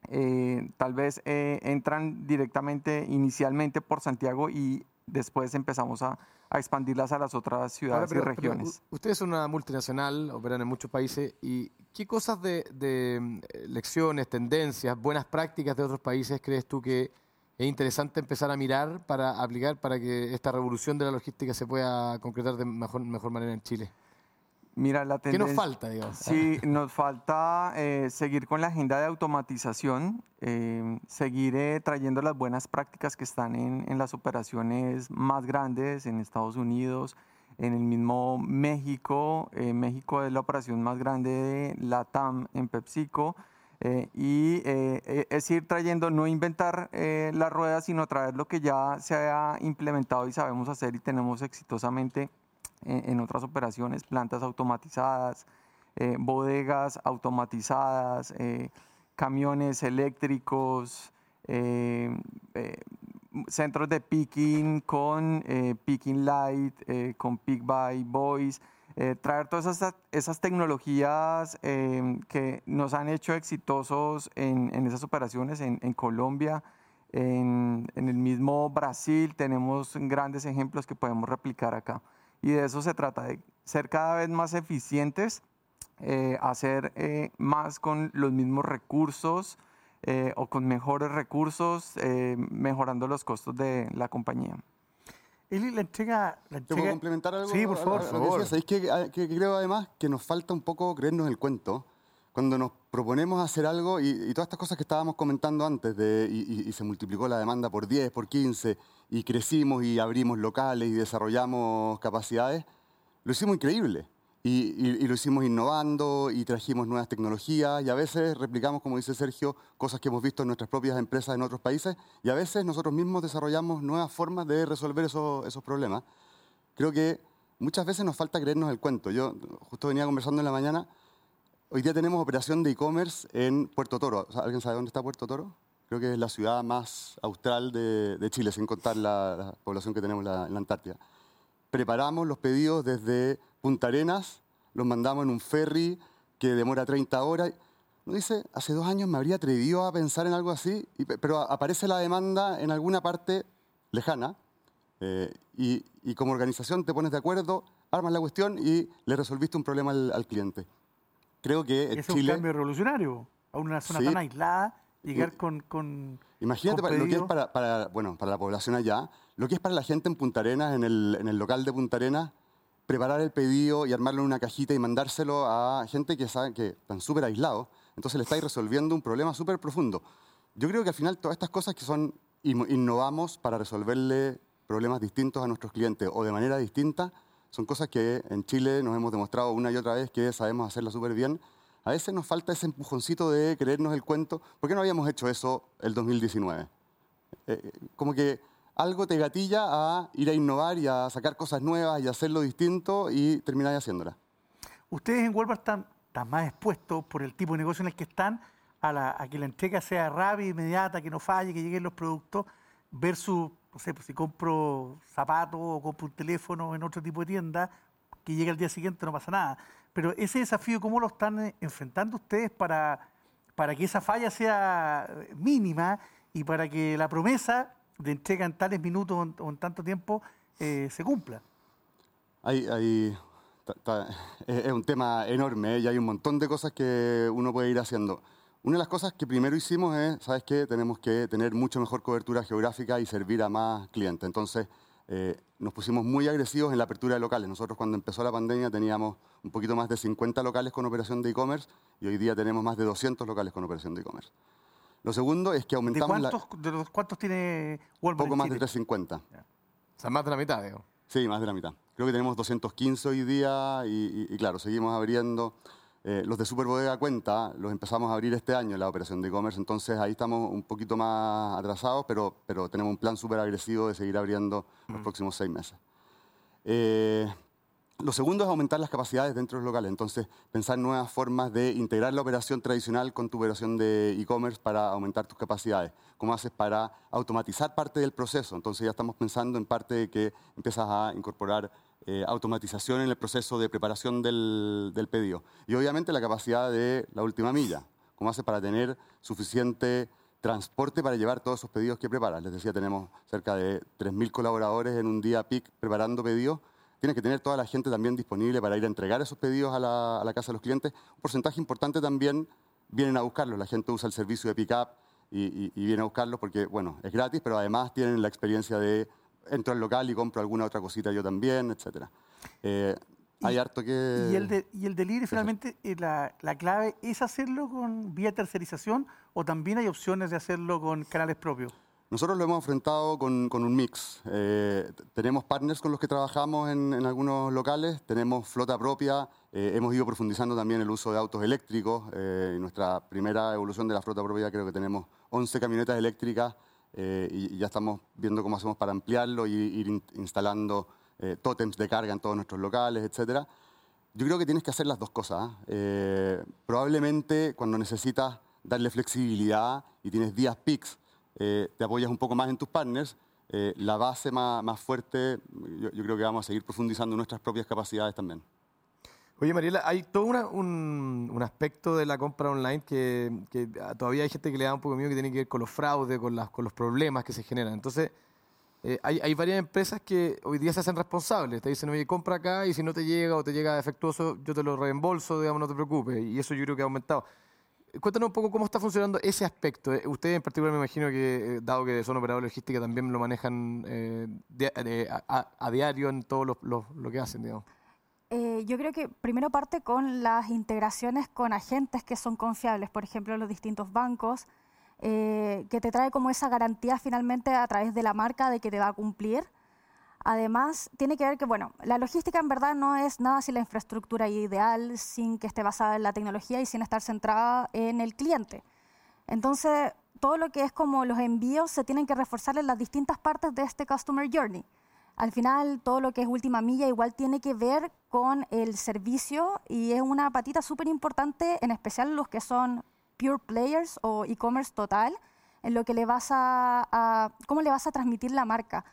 eh, tal vez eh, entran directamente inicialmente por Santiago y después empezamos a, a expandirlas a las otras ciudades pero- y pero regiones. u- ustedes son una multinacional, operan en muchos países. ¿Y qué cosas de, de, mm, lecciones, tendencias, buenas prácticas de otros países crees tú que es interesante empezar a mirar para aplicar para que esta revolución de la logística se pueda concretar de mejor, mejor manera en Chile? Mira, la ¿Qué nos tendencia- falta, digamos? Sí, nos falta eh, seguir con la agenda de automatización, eh, seguir eh, trayendo las buenas prácticas que están en, en las operaciones más grandes en Estados Unidos, en el mismo México. eh, México es la operación más grande de LATAM en PepsiCo. eh, y eh, es ir trayendo, no inventar eh, la rueda, sino traer lo que ya se ha implementado y sabemos hacer y tenemos exitosamente en, otras operaciones, plantas automatizadas, eh, bodegas automatizadas, eh, camiones eléctricos, eh, centros de picking con picking light, con pick by boys, traer todas esas, esas tecnologías que nos han hecho exitosos en, esas operaciones en, en Colombia, en, en el mismo Brasil tenemos grandes ejemplos que podemos replicar acá. Y de eso se trata, de ser cada vez más eficientes, eh, hacer eh, más con los mismos recursos eh, o con mejores recursos, eh, mejorando los costos de la compañía. Eli, la entrega... La ¿Te puedo entrega... complementar algo? Sí, por favor. a lo que que, a- que creo además que nos falta un poco creernos el cuento? Cuando nos proponemos hacer algo y, y todas estas cosas que estábamos comentando antes, de, y, y- y se multiplicó la demanda por 10, por 15, y crecimos y abrimos locales y desarrollamos capacidades, lo hicimos increíble. Y, lo hicimos innovando y trajimos nuevas tecnologías y a veces replicamos, como dice Sergio, cosas que hemos visto en nuestras propias empresas en otros países y a veces nosotros mismos desarrollamos nuevas formas de resolver esos problemas. Creo que muchas veces nos falta creernos el cuento. Yo justo venía conversando en la mañana, hoy día tenemos operación de e-commerce en Puerto Toro. ¿Alguien sabe dónde está Puerto Toro? Creo que es la ciudad más austral de, Chile, sin contar la, la población que tenemos en la Antártida preparamos los pedidos desde Punta Arenas, los mandamos en un ferry que demora 30 horas. Uno dice, hace dos años me habría atrevido a pensar en algo así, pero aparece la demanda en alguna parte lejana eh, y, como organización te pones de acuerdo, armas la cuestión y le resolviste un problema al cliente. Creo que es un Chile... cambio revolucionario. A una zona Sí. tan aislada, llegar Y- con... con Imagínate con para- lo que es para, para, bueno, para la población allá, lo que es para la gente en Punta Arenas, en el, en el local de Punta Arenas, preparar el pedido y armarlo en una cajita y mandárselo a gente que sabe que están súper aislados. Entonces le estáis resolviendo un problema súper profundo. Yo creo que al final todas estas cosas que son inno- innovamos para resolverle problemas distintos a nuestros clientes o de manera distinta, son cosas que en Chile nos hemos demostrado una y otra vez que sabemos hacerlas súper bien. A veces nos falta ese empujoncito de creernos el cuento. ¿Por qué no habíamos hecho eso el 2019? Eh, como que algo te gatilla a ir a innovar y a sacar cosas nuevas y hacerlo distinto y terminar haciéndolas. Ustedes en Walmart están, están más expuestos por el tipo de negocio en el que están a, la- a que la entrega sea rápida, inmediata, que no falle, que lleguen los productos, versus, no sé, pues, si compro zapatos o compro un teléfono en otro tipo de tienda, que llegue al día siguiente no pasa nada. Pero ese desafío, ¿cómo lo están eh, enfrentando ustedes para, para que esa falla sea eh, mínima y para que la promesa de entrega en tales minutos o en, tanto tiempo eh, se cumpla? Hay, hay- es un tema enorme ¿eh? y hay un montón de cosas que uno puede ir haciendo. Una de las cosas que primero hicimos es, ¿sabes qué? Tenemos que tener mucho mejor cobertura geográfica y servir a más clientes. Entonces, eh, nos pusimos muy agresivos en la apertura de locales. Nosotros cuando empezó la pandemia teníamos un poquito más de 50 locales con operación de e-commerce y hoy día tenemos más de 200 locales con operación de e-commerce. Lo segundo es que ¿De aumentamos la- cuántos, de los cuántos tiene Walmart? poco en más de Chile? 350. O sea, más de la mitad, digo. Sí, más de la mitad. Creo que tenemos 215 hoy día y, y- y claro, seguimos abriendo. Eh, los de Superbodega Cuenta los empezamos a abrir este año en la operación de e-commerce, entonces ahí estamos un poquito más atrasados, pero, pero tenemos un plan súper agresivo de seguir abriendo los próximos seis meses. Eh, Lo segundo es aumentar las capacidades dentro de los locales, entonces pensar nuevas formas de integrar la operación tradicional con tu operación de e-commerce para aumentar tus capacidades. ¿Cómo haces para automatizar parte del proceso? Entonces ya estamos pensando en parte de que empiezas a incorporar eh, automatización en el proceso de preparación del, pedido. Y obviamente la capacidad de la última milla. ¿Cómo haces para tener suficiente transporte para llevar todos esos pedidos que preparas? Les decía, tenemos cerca de 3.000 colaboradores en un día PIC preparando pedidos tienes que tener toda la gente también disponible para ir a entregar esos pedidos a la, casa de los clientes. Un porcentaje importante también vienen a buscarlos. La gente usa el servicio de pick-up y, viene a buscarlos porque, bueno, es gratis, pero además tienen la experiencia de entro al local y compro alguna otra cosita yo también, etc. Eh, hay harto que... ¿Y el, y el delivery finalmente eh, la, la, clave es hacerlo con vía tercerización o también hay opciones de hacerlo con canales propios? Nosotros lo hemos enfrentado con, un mix. Eh, tenemos partners con los que trabajamos en, algunos locales, tenemos flota propia, eh, hemos ido profundizando también el uso de autos eléctricos. Eh, en nuestra primera evolución de la flota propia creo que tenemos 11 camionetas eléctricas y, ya estamos viendo cómo hacemos para ampliarlo y ir instalando tótems de carga en todos nuestros locales, etc. Yo creo que tienes que hacer las dos cosas. probablemente cuando necesitas darle flexibilidad y tienes días peaks, eh, te apoyas un poco más en tus partners, eh, la base más, más fuerte, yo, creo que vamos a seguir profundizando nuestras propias capacidades también. Oye, Mariela, hay todo un, un, aspecto de la compra online que, que, todavía hay gente que le da un poco miedo que tiene que ver con los fraudes, con, las, con los problemas que se generan. Entonces, eh, hay, hay, varias empresas que hoy día se hacen responsables. Te dicen, oye, compra acá y si no te llega o te llega defectuoso, yo te lo reembolso, digamos, no te preocupes. Y eso yo creo que ha aumentado. Cuéntanos un poco cómo está funcionando ese aspecto. Eh, ustedes en particular me imagino que, eh, dado que son operadores logística, también lo manejan eh, a, diario en todo lo, que hacen, digamos. Yo creo que primero parte con las integraciones con agentes que son confiables, por ejemplo, los distintos bancos, que te trae como esa garantía finalmente a través de la marca de que te va a cumplir Además, tiene que ver que, bueno, la logística en verdad no es nada sin la infraestructura ideal, sin que esté basada en la tecnología y sin estar centrada en el cliente. Entonces, todo lo que es como los envíos se tienen que reforzar en las distintas partes de este Customer Journey. Al final, todo lo que es última milla igual tiene que ver con el servicio y es una patita súper importante, en especial los que son pure players o e-commerce total, en lo que le vas a, a, cómo le vas a transmitir la marca.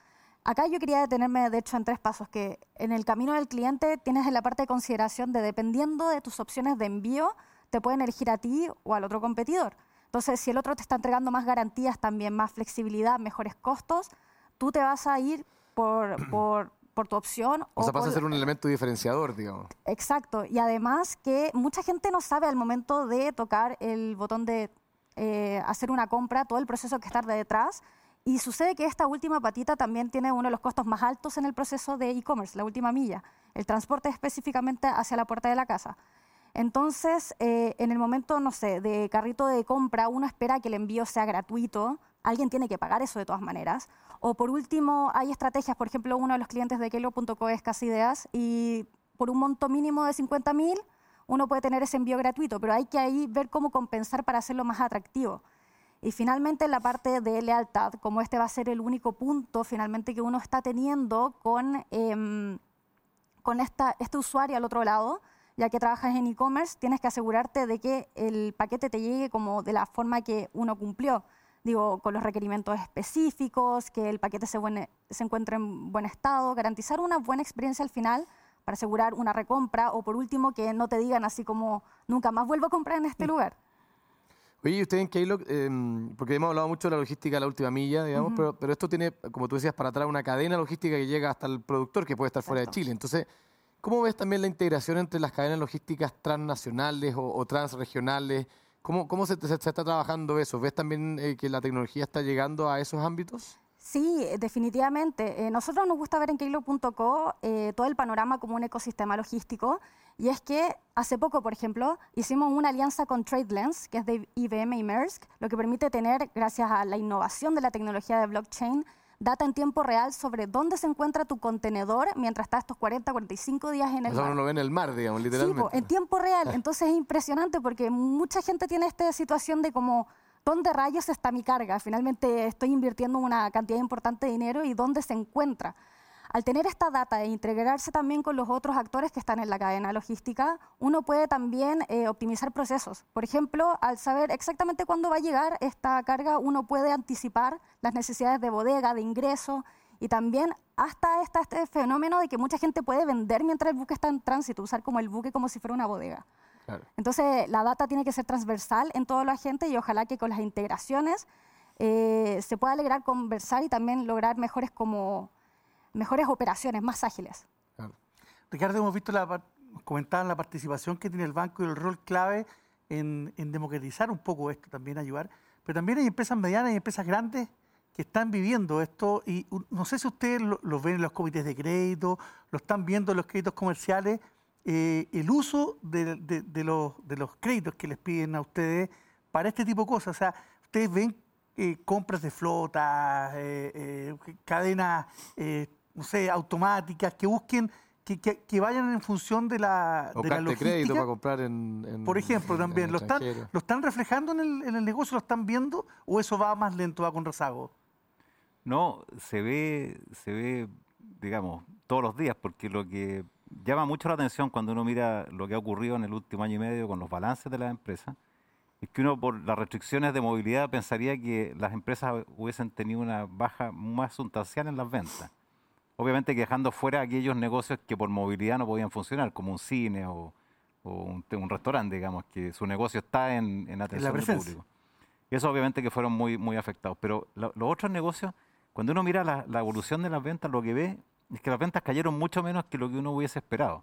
Acá yo quería detenerme, de hecho, en tres pasos, que en el camino del cliente tienes en la parte de consideración de dependiendo de tus opciones de envío, te pueden elegir a ti o al otro competidor. Entonces, si el otro te está entregando más garantías, también más flexibilidad, mejores costos, tú te vas a ir por, por, por tu opción. O, sea, pasa a ser un elemento diferenciador, digamos. Exacto. Y además que mucha gente no sabe al momento de tocar el botón de eh, hacer una compra, todo el proceso que está detrás y sucede que esta última patita también tiene uno de los costos más altos en el proceso de e-commerce, la última milla, el transporte específicamente hacia la puerta de la casa. Entonces, eh, en el momento, no sé, de carrito de compra, uno espera que el envío sea gratuito, alguien tiene que pagar eso de todas maneras. O por último, hay estrategias, por ejemplo, uno de los clientes de Kelo.co es Casi Ideas y por un monto mínimo de 50 mil, uno puede tener ese envío gratuito, pero hay que ahí ver cómo compensar para hacerlo más atractivo. Y finalmente la parte de lealtad, como este va a ser el único punto finalmente que uno está teniendo con, em, con esta, este usuario al otro lado, ya que trabajas en e-commerce, tienes que asegurarte de que el paquete te llegue como de la forma que uno cumplió. Digo, con los requerimientos específicos, que el paquete se, se encuentre en buen estado, garantizar una buena experiencia al final para asegurar una recompra o por último que no te digan así como nunca más vuelvo a comprar en este mm. lugar. Oye, usted en Keylog, em, porque hemos hablado mucho de la logística a la última milla, digamos, pero, pero, esto tiene, como tú decías, para atrás una cadena logística que llega hasta el productor que puede estar fuera de Chile. Entonces, ¿cómo ves también la integración entre las cadenas logísticas transnacionales o, transregionales? ¿Cómo, cómo se, se, está trabajando eso? ¿Ves también eh, que la tecnología está llegando a esos ámbitos? Sí, definitivamente. Eh, nosotros nos gusta ver en Keilo.co eh, todo el panorama como un ecosistema logístico. Y es que hace poco, por ejemplo, hicimos una alianza con TradeLens, que es de IBM y Maersk, lo que permite tener, gracias a la innovación de la tecnología de blockchain, data en tiempo real sobre dónde se encuentra tu contenedor mientras está estos 40, 45 días en el mar. Eso no lo ve en el mar, digamos, literalmente. Sí, en tiempo real. Entonces es impresionante porque mucha gente tiene esta situación de como ¿dónde rayos está mi carga? Finalmente estoy invirtiendo una cantidad importante de dinero y ¿dónde se encuentra? Al tener esta data e integrarse también con los otros actores que están en la cadena logística, uno puede también eh, optimizar procesos. Por ejemplo, al saber exactamente cuándo va a llegar esta carga, uno puede anticipar las necesidades de bodega, de ingreso y también hasta este fenómeno de que mucha gente puede vender mientras el buque está en tránsito, usar como el buque como si fuera una bodega. Entonces, la data tiene que ser transversal en toda la gente y ojalá que con las integraciones eh, se pueda lograr conversar y también lograr mejores como mejores operaciones, más ágiles. Ricardo, hemos visto la comentaban la participación que tiene el banco y el rol clave en, democratizar un poco esto, también ayudar. Pero también hay empresas medianas y empresas grandes que están viviendo esto y no sé si ustedes lo, ven en los comités de crédito, lo están viendo en los créditos comerciales, eh, el uso de, los, de los créditos que les piden a ustedes para este tipo de cosas. O sea, ustedes ven eh, compras de flota, eh, cadenas no sé, automáticas, que busquen, que, que, vayan en función de la, o de la logística. crédito para comprar en, Por ejemplo, también, ¿lo están, ¿lo están reflejando en el, en el negocio? ¿Lo están viendo? ¿O eso va más lento, va con rezago? No, se ve, se ve, digamos, todos los días, porque lo que llama mucho la atención cuando uno mira lo que ha ocurrido en el último año y medio con los balances de las empresas, es que uno por las restricciones de movilidad pensaría que las empresas hubiesen tenido una baja más sustancial en las ventas obviamente dejando fuera aquellos negocios que por movilidad no podían funcionar, como un cine o, un, restaurante, digamos, que su negocio está en, en atención al público. Y eso obviamente que fueron muy, muy afectados. Pero los otros negocios, cuando uno mira la, evolución de las ventas, lo que ve es que las ventas cayeron mucho menos que lo que uno hubiese esperado.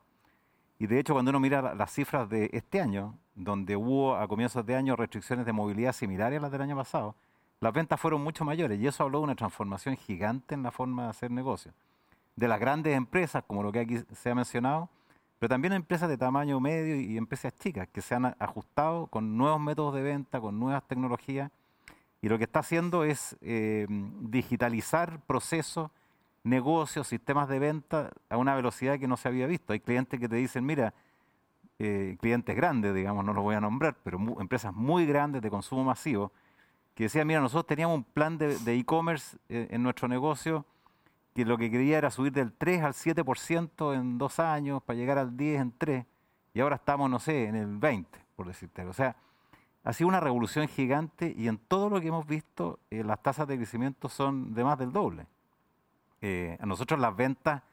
Y de hecho, cuando uno mira las cifras de este año, donde hubo a comienzos de año restricciones de movilidad similares a las del año pasado, las ventas fueron mucho mayores y eso habló de una transformación gigante en la forma de hacer negocios de las grandes empresas, como lo que aquí se ha mencionado, pero también empresas de tamaño medio y empresas chicas que se han ajustado con nuevos métodos de venta, con nuevas tecnologías, y lo que está haciendo es eh, digitalizar procesos, negocios, sistemas de venta a una velocidad que no se había visto. Hay clientes que te dicen, mira, eh, clientes grandes, digamos, no los voy a nombrar, pero empresas muy grandes de consumo masivo, que decían, mira, nosotros teníamos un plan de e-commerce eh, en nuestro negocio que lo que quería era subir del 3 al 7% en dos años para llegar al 10 en tres, y ahora estamos, no sé, en el 20, por decirte. O sea, ha sido una revolución gigante y en todo lo que hemos visto, eh, las tasas de crecimiento son de más del doble. Eh, a nosotros las ventas,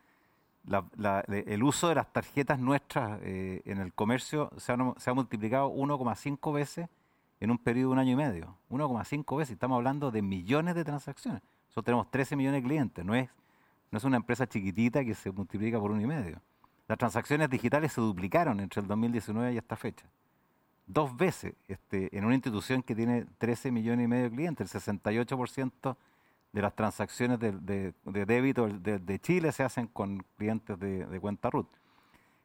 el uso de las tarjetas nuestras eh, en el comercio se ha, se ha multiplicado 1,5 veces en un periodo de un año y medio. 1,5 veces. Estamos hablando de millones de transacciones. Nosotros tenemos 13 millones de clientes. No es no es una empresa chiquitita que se multiplica por uno y medio. Las transacciones digitales se duplicaron entre el 2019 y esta fecha. Dos veces este, en una institución que tiene 13 millones y medio de clientes. El 68% de las transacciones de, débito de, Chile se hacen con clientes de, cuenta RUT.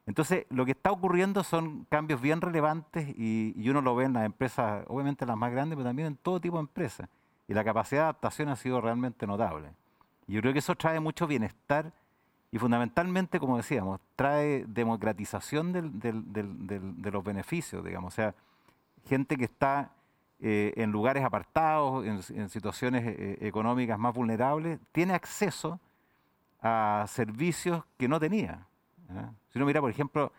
Entonces, lo que está ocurriendo son cambios bien relevantes y, y, uno lo ve en las empresas, obviamente las más grandes, pero también en todo tipo de empresas. Y la capacidad de adaptación ha sido realmente notable. Yo creo que eso trae mucho bienestar y fundamentalmente, como decíamos, trae democratización de los beneficios, digamos. O sea, gente que está eh, en lugares apartados, en, situaciones eh, económicas más vulnerables, tiene acceso a servicios que no tenía. Si uno mira, por ejemplo,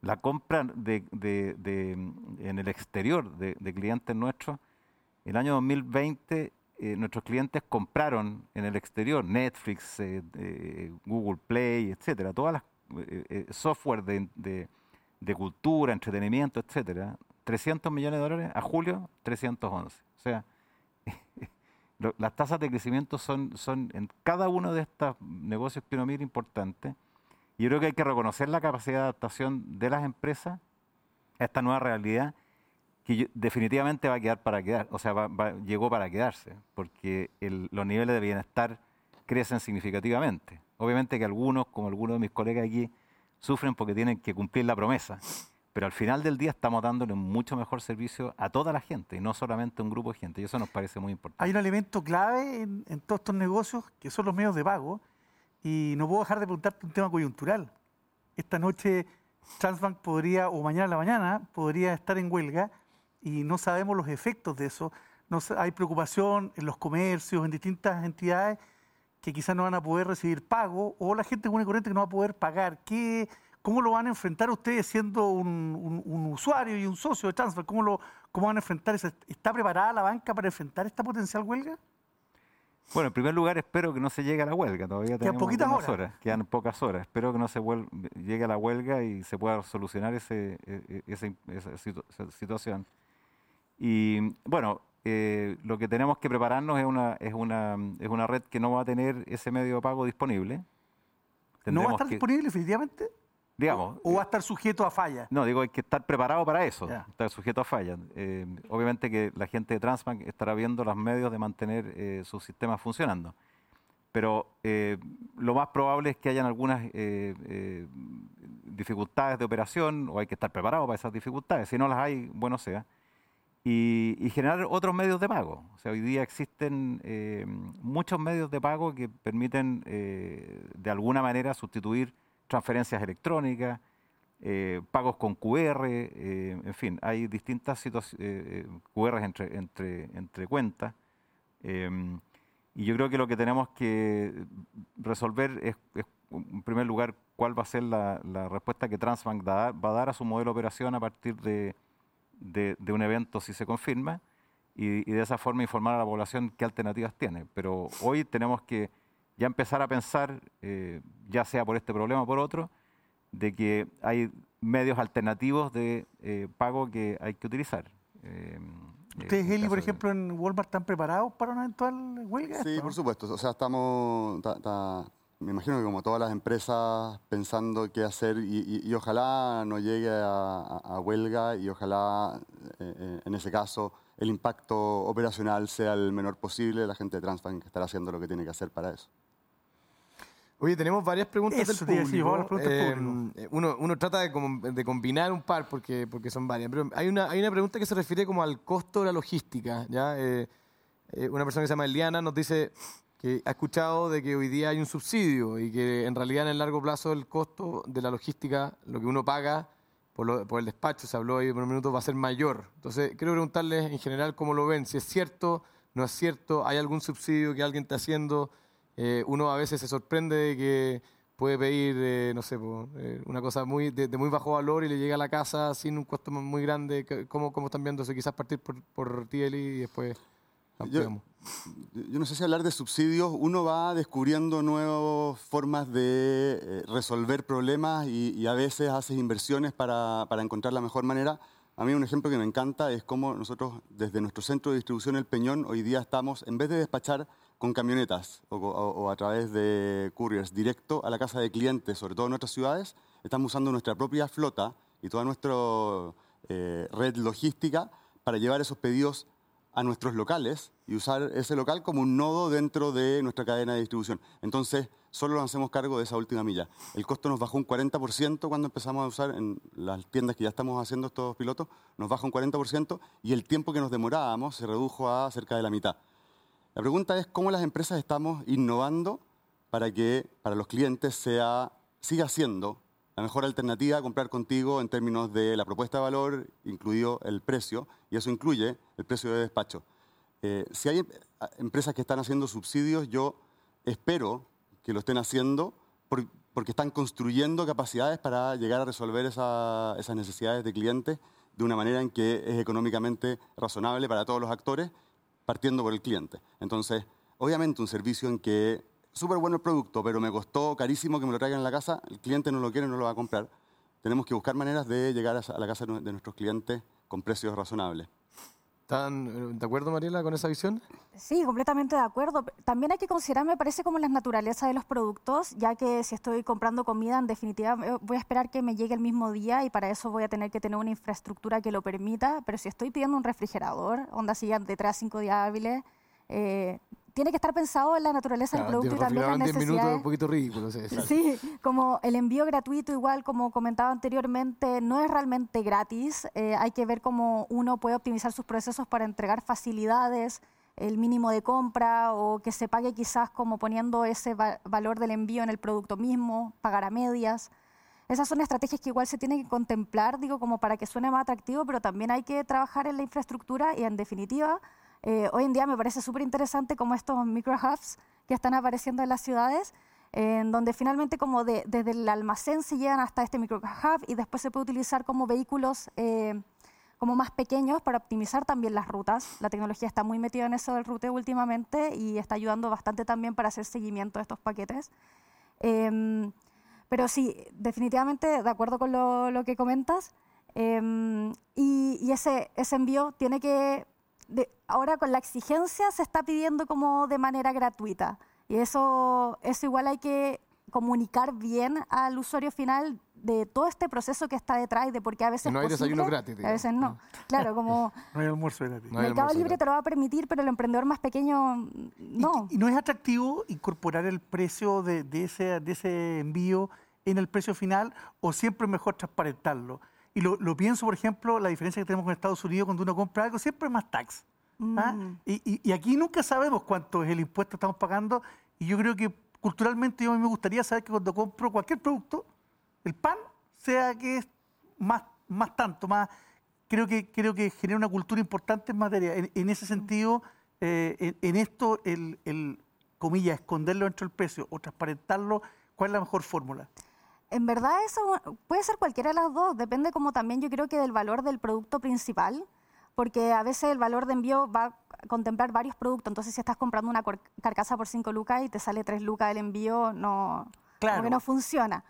la compra de, en el exterior de, clientes nuestros, el año 2020 eh, nuestros clientes compraron en el exterior Netflix, eh, eh, Google Play, etcétera, todas las software de, cultura, entretenimiento, etcétera, 300 millones de dólares, a julio 311. O sea, las tasas de crecimiento son, son en cada uno de estos negocios mira importantes. Y yo creo que hay que reconocer la capacidad de adaptación de las empresas a esta nueva realidad que definitivamente va a quedar para quedar, o sea, llegó para quedarse, porque los niveles de bienestar crecen significativamente. Obviamente que algunos, como algunos de mis colegas aquí, sufren porque tienen que cumplir la promesa, pero al final del día estamos dándole un mucho mejor servicio a toda la gente y no solamente a un grupo de gente, y eso nos parece muy importante. Hay un elemento clave en, en todos estos negocios que son los medios de pago, y no puedo dejar de preguntarte un tema coyuntural. Esta noche Transbank podría, o mañana a la mañana, podría estar en huelga y no sabemos los efectos de eso. No, hay preocupación en los comercios, en distintas entidades, que quizás no van a poder recibir pago o la gente común y corriente que no va a poder pagar. ¿Qué, ¿Cómo lo van a enfrentar ustedes siendo un, usuario y un socio de Transfer? ¿Cómo, lo, ¿Cómo van a enfrentar eso? ¿Está preparada la banca para enfrentar esta potencial huelga? Bueno, en primer lugar espero que no se llegue a la huelga. Todavía tenemos poquitas horas. Quedan pocas horas. Espero que no se llegue a la huelga y se pueda solucionar ese, e, e, esa, situación. Y bueno, eh, lo que tenemos que prepararnos es una, es, una, es una red que no va a tener ese medio de pago disponible. ¿No va a estar disponible definitivamente? Digamos, ¿O va a estar sujeto a fallas? No, digo, hay que estar preparado para eso, estar sujeto a fallas. Eh, obviamente que la gente de Transbank estará viendo los medios de mantener eh, sus sistemas funcionando. Pero eh, lo más probable es que hayan algunas dificultades de operación o hay que estar preparado para esas dificultades. Si no las hay, bueno sea. Y, generar otros medios de pago. O sea, hoy día existen muchos medios de pago que permiten de alguna manera sustituir transferencias electrónicas, eh, pagos con QR, eh, en fin, hay distintas situaciones, eh, QR entre, cuentas. Em, y yo creo que lo que tenemos que resolver es, en primer lugar, cuál va a ser la, respuesta que Transbank va a dar a su modelo de operación a partir de, de, un evento si se confirma y, y, de esa forma informar a la población qué alternativas tiene. Pero hoy tenemos que ya empezar a pensar, eh, ya sea por este problema o por otro, de que hay medios alternativos de eh, pago que hay que utilizar. Eh, ¿Ustedes, Eli, por ejemplo, en Walmart están preparados para una eventual huelga? Sí, por supuesto. O sea, estamos, me imagino que como todas las empresas, pensando qué hacer y, ojalá no llegue a, huelga y ojalá, en ese caso, el impacto operacional sea el menor posible. La gente de Transbank estará haciendo lo que tiene que hacer para eso. Oye, tenemos varias preguntas del público. Em, uno, uno, trata de, combinar un par porque, porque son varias. Pero hay una, hay una pregunta que se refiere como al costo de la logística. ¿ya? Eh, eh, una persona que se llama Eliana nos dice que ha escuchado de que hoy día hay un subsidio y que en realidad en el largo plazo el costo de la logística, lo que uno paga por, por el despacho, se habló ahí por un minuto, va a ser mayor. Entonces, quiero preguntarles en general cómo lo ven, si es cierto, no es cierto, hay algún subsidio que alguien está haciendo eh, uno a veces se sorprende de que puede pedir, eh, no sé, eh, una cosa muy de, muy bajo valor y le llega a la casa sin un costo muy grande. ¿Cómo, cómo están viendo eso? Quizás partir por, por ti, y después yo, yo, no sé si hablar de subsidios, uno va descubriendo nuevas formas de resolver problemas y, a veces hace inversiones para, para encontrar la mejor manera. A mí un ejemplo que me encanta es cómo nosotros desde nuestro centro de distribución El Peñón hoy día estamos, en vez de despachar con camionetas o, a través de couriers directo a la casa de clientes, sobre todo en nuestras ciudades, estamos usando nuestra propia flota y toda nuestra eh, red logística para llevar esos pedidos a nuestros locales y usar ese local como un nodo dentro de nuestra cadena de distribución. Entonces, solo nos hacemos cargo de esa última milla. El costo nos bajó un 40% cuando empezamos a usar en las tiendas que ya estamos haciendo estos pilotos, nos bajó un 40% y el tiempo que nos demorábamos se redujo a cerca de la mitad. La pregunta es cómo las empresas estamos innovando para que para los clientes sea, siga siendo la mejor alternativa a comprar contigo en términos de la propuesta de valor, incluido el precio, y eso incluye el precio de despacho. Eh, si hay empresas que están haciendo subsidios, yo espero que lo estén haciendo porque están construyendo capacidades para llegar a resolver esas necesidades de clientes de una manera en que es económicamente razonable para todos los actores partiendo por el cliente. Entonces, obviamente un servicio en que súper bueno el producto, pero me costó carísimo que me lo traigan a la casa, el cliente no lo quiere, no lo va a comprar. Tenemos que buscar maneras de llegar a la casa de nuestros clientes con precios razonables. ¿Están eh, de acuerdo, Mariela, con esa visión? Sí, completamente de acuerdo. También hay que considerar, me parece, como la naturaleza de los productos, ya que si estoy comprando comida, en definitiva, eh, voy a esperar que me llegue el mismo día y para eso voy a tener que tener una infraestructura que lo permita. Pero si estoy pidiendo un refrigerador, onda si ya de 3 a 5 días hábiles, eh, tiene que estar pensado en la naturaleza del producto y también las necesidades. minutos un poquito ridículo. Sí, como el envío gratuito, igual como comentaba anteriormente, no es realmente gratis. Eh, hay que ver cómo uno puede optimizar sus procesos para entregar facilidades, el mínimo de compra o que se pague quizás como poniendo ese valor del envío en el producto mismo, pagar a medias. Esas son estrategias que igual se tienen que contemplar, digo, como para que suene más atractivo, pero también hay que trabajar en la infraestructura y en definitiva Eh, hoy en día me parece súper interesante como estos micro hubs que están apareciendo en las ciudades, en donde finalmente como desde el almacén se llegan hasta este micro hub y después se puede utilizar como vehículos eh, como más pequeños para optimizar también las rutas. La tecnología está muy metida en eso del ruteo últimamente y está ayudando bastante también para hacer seguimiento de estos paquetes. Em, pero sí, definitivamente de acuerdo con lo, que comentas. Em, y, ese, ese envío tiene que, ahora con la exigencia se está pidiendo como de manera gratuita. Y eso, eso igual hay que comunicar bien al usuario final de todo este proceso que está detrás de por qué a veces no hay desayuno gratis. A veces no. Claro, como... no hay almuerzo gratis. el mercado libre te lo va a permitir, pero el emprendedor más pequeño no. ¿Y, no es atractivo incorporar el precio de, ese, de ese envío en el precio final o siempre es mejor transparentarlo? Y lo, pienso, por ejemplo, la diferencia que tenemos con Estados Unidos cuando uno compra algo, siempre es más tax. ¿Ah? Mm. Y, y, aquí nunca sabemos cuánto es el impuesto que estamos pagando y yo creo que culturalmente yo a mí me gustaría saber que cuando compro cualquier producto, el pan sea que es más, más tanto, más creo que creo que genera una cultura importante en materia. En, ese sentido, eh, en, esto, el, el, comillas, esconderlo dentro del precio o transparentarlo, ¿cuál es la mejor fórmula? En verdad eso puede ser cualquiera de las dos, depende como también yo creo que del valor del producto principal porque a veces el valor de envío va a contemplar varios productos. Entonces, si estás comprando una carcasa por 5 lucas y te sale 3 lucas el envío, no, claro. no funciona.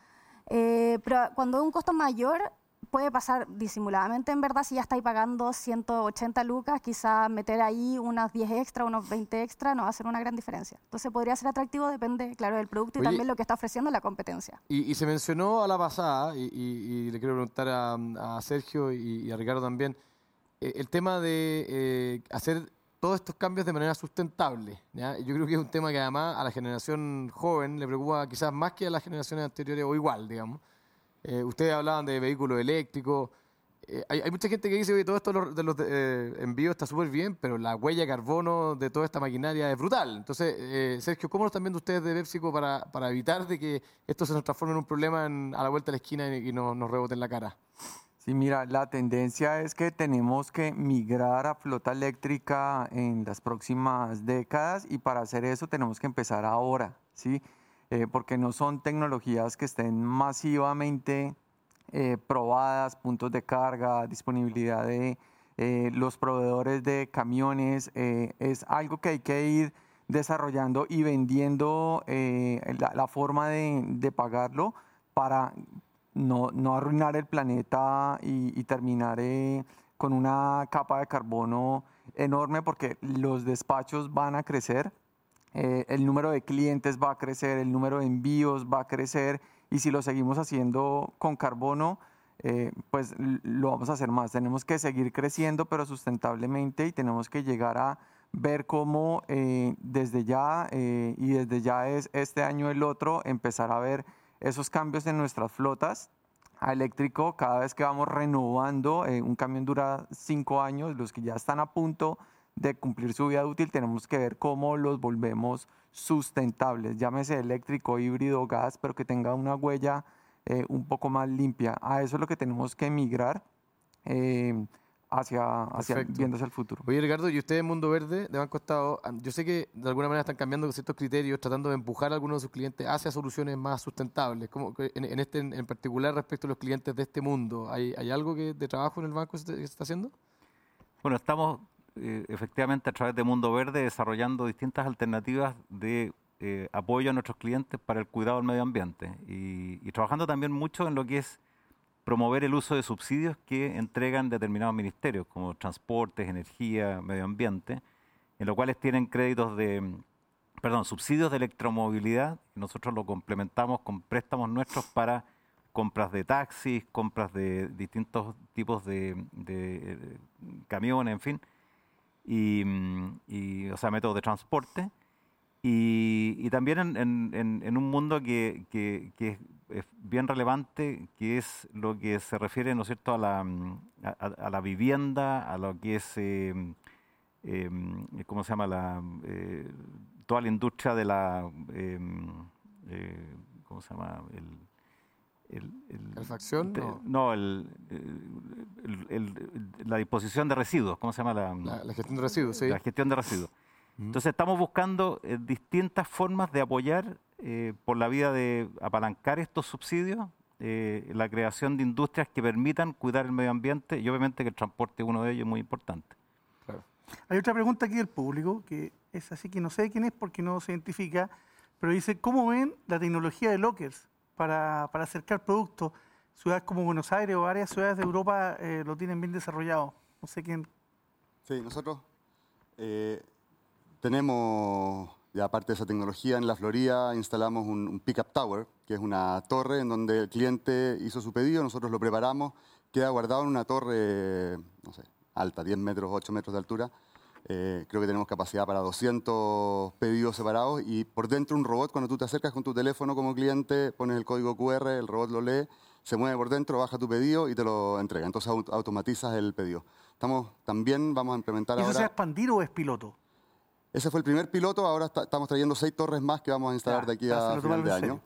Eh, pero cuando es un costo mayor, puede pasar disimuladamente, en verdad, si ya estáis pagando 180 lucas, quizá meter ahí unas 10 extra, unos 20 extra, no va a ser una gran diferencia. Entonces podría ser atractivo, depende, claro, del producto y también lo que está ofreciendo la competencia. Y, se mencionó a la pasada, y, le quiero preguntar a, Sergio y, a Ricardo también, eh, el tema de eh, hacer todos estos cambios de manera sustentable. Yo creo que es un tema que además a la generación joven le preocupa quizás más que a las generaciones anteriores o igual, digamos. Eh, ustedes hablaban de vehículos eléctricos. hay, mucha gente que dice que todo esto de los envíos está súper bien, pero la huella de carbono de toda esta maquinaria es brutal. Entonces, Sergio, ¿cómo lo están viendo ustedes de PepsiCo para, evitar de que esto se nos transforme en un problema a la vuelta de la esquina y, nos, nos rebote en la cara? Sí, mira, la tendencia es que tenemos que migrar a flota eléctrica en las próximas décadas y para hacer eso tenemos que empezar ahora, ¿sí? Eh, porque no son tecnologías que estén masivamente eh, probadas, puntos de carga, disponibilidad de eh, los proveedores de camiones, es algo que hay que ir desarrollando y vendiendo la, forma de, de pagarlo para no, no arruinar el planeta y, terminar eh, con una capa de carbono enorme porque los despachos van a crecer, eh, el número de clientes va a crecer, el número de envíos va a crecer y si lo seguimos haciendo con carbono, eh, pues lo vamos a hacer más. Tenemos que seguir creciendo pero sustentablemente y tenemos que llegar a ver cómo desde ya y desde ya es este año el otro empezar a ver esos cambios en nuestras flotas a eléctrico cada vez que vamos renovando. Eh, un camión dura cinco años, los que ya están a punto de cumplir su vida útil, tenemos que ver cómo los volvemos sustentables, llámese eléctrico, híbrido, gas, pero que tenga una huella eh, un poco más limpia. A eso es lo que tenemos que emigrar. Eh, hacia, hacia viéndose el futuro. Oye, Ricardo, y ustedes, Mundo Verde, de Banco Estado, yo sé que de alguna manera están cambiando ciertos criterios, tratando de empujar a algunos de sus clientes hacia soluciones más sustentables. Como en, este en particular respecto a los clientes de este mundo, ¿hay, hay algo que, de trabajo en el banco que se está haciendo? Bueno, estamos eh, efectivamente a través de Mundo Verde desarrollando distintas alternativas de eh, apoyo a nuestros clientes para el cuidado del medio ambiente y, y trabajando también mucho en lo que es promover el uso de subsidios que entregan determinados ministerios, como transportes, energía, medio ambiente, en los cuales tienen créditos de, perdón, subsidios de electromovilidad, y nosotros lo complementamos con préstamos nuestros para compras de taxis, compras de distintos tipos de, camiones, en fin, y, o sea, métodos de transporte. Y, también en, un mundo que, que, que, es bien relevante, que es lo que se refiere, ¿no es cierto?, a la, mm, a, la vivienda, a lo que es, eh, em, ¿cómo se llama?, la, eh, toda la industria de la, em, eh, ¿cómo se llama?, ¿Calefacción? No, el, la disposición de residuos, ¿cómo se llama? La, la, gestión de residuos, sí. La gestión de residuos. Entonces estamos buscando eh, distintas formas de apoyar eh, por la vía de apalancar estos subsidios eh, la creación de industrias que permitan cuidar el medio ambiente y obviamente que el transporte es uno de ellos muy importante. Hay otra pregunta aquí del público, que es así que no sé quién es porque no se identifica, pero dice, ¿cómo ven la tecnología de lockers para, para acercar productos? Ciudades como Buenos Aires o varias ciudades de Europa lo tienen bien desarrollado. No sé quién. Sí, nosotros tenemos, ya aparte de esa tecnología, en la Florida instalamos un, un pickup tower, que es una torre en donde el cliente hizo su pedido, nosotros lo preparamos, queda guardado en una torre, no sé, alta, 10 metros, 8 metros de altura. Eh, creo que tenemos capacidad para 200 pedidos separados y por dentro un robot, cuando tú te acercas con tu teléfono como cliente, pones el código QR, el robot lo lee, se mueve por dentro, baja tu pedido y te lo entrega. Entonces automatizas el pedido. Estamos, también vamos a implementar ¿Eso ahora... ¿Eso se expandir o es piloto? Ese fue el primer piloto, ahora estamos trayendo seis torres más que vamos a instalar de aquí a final de año.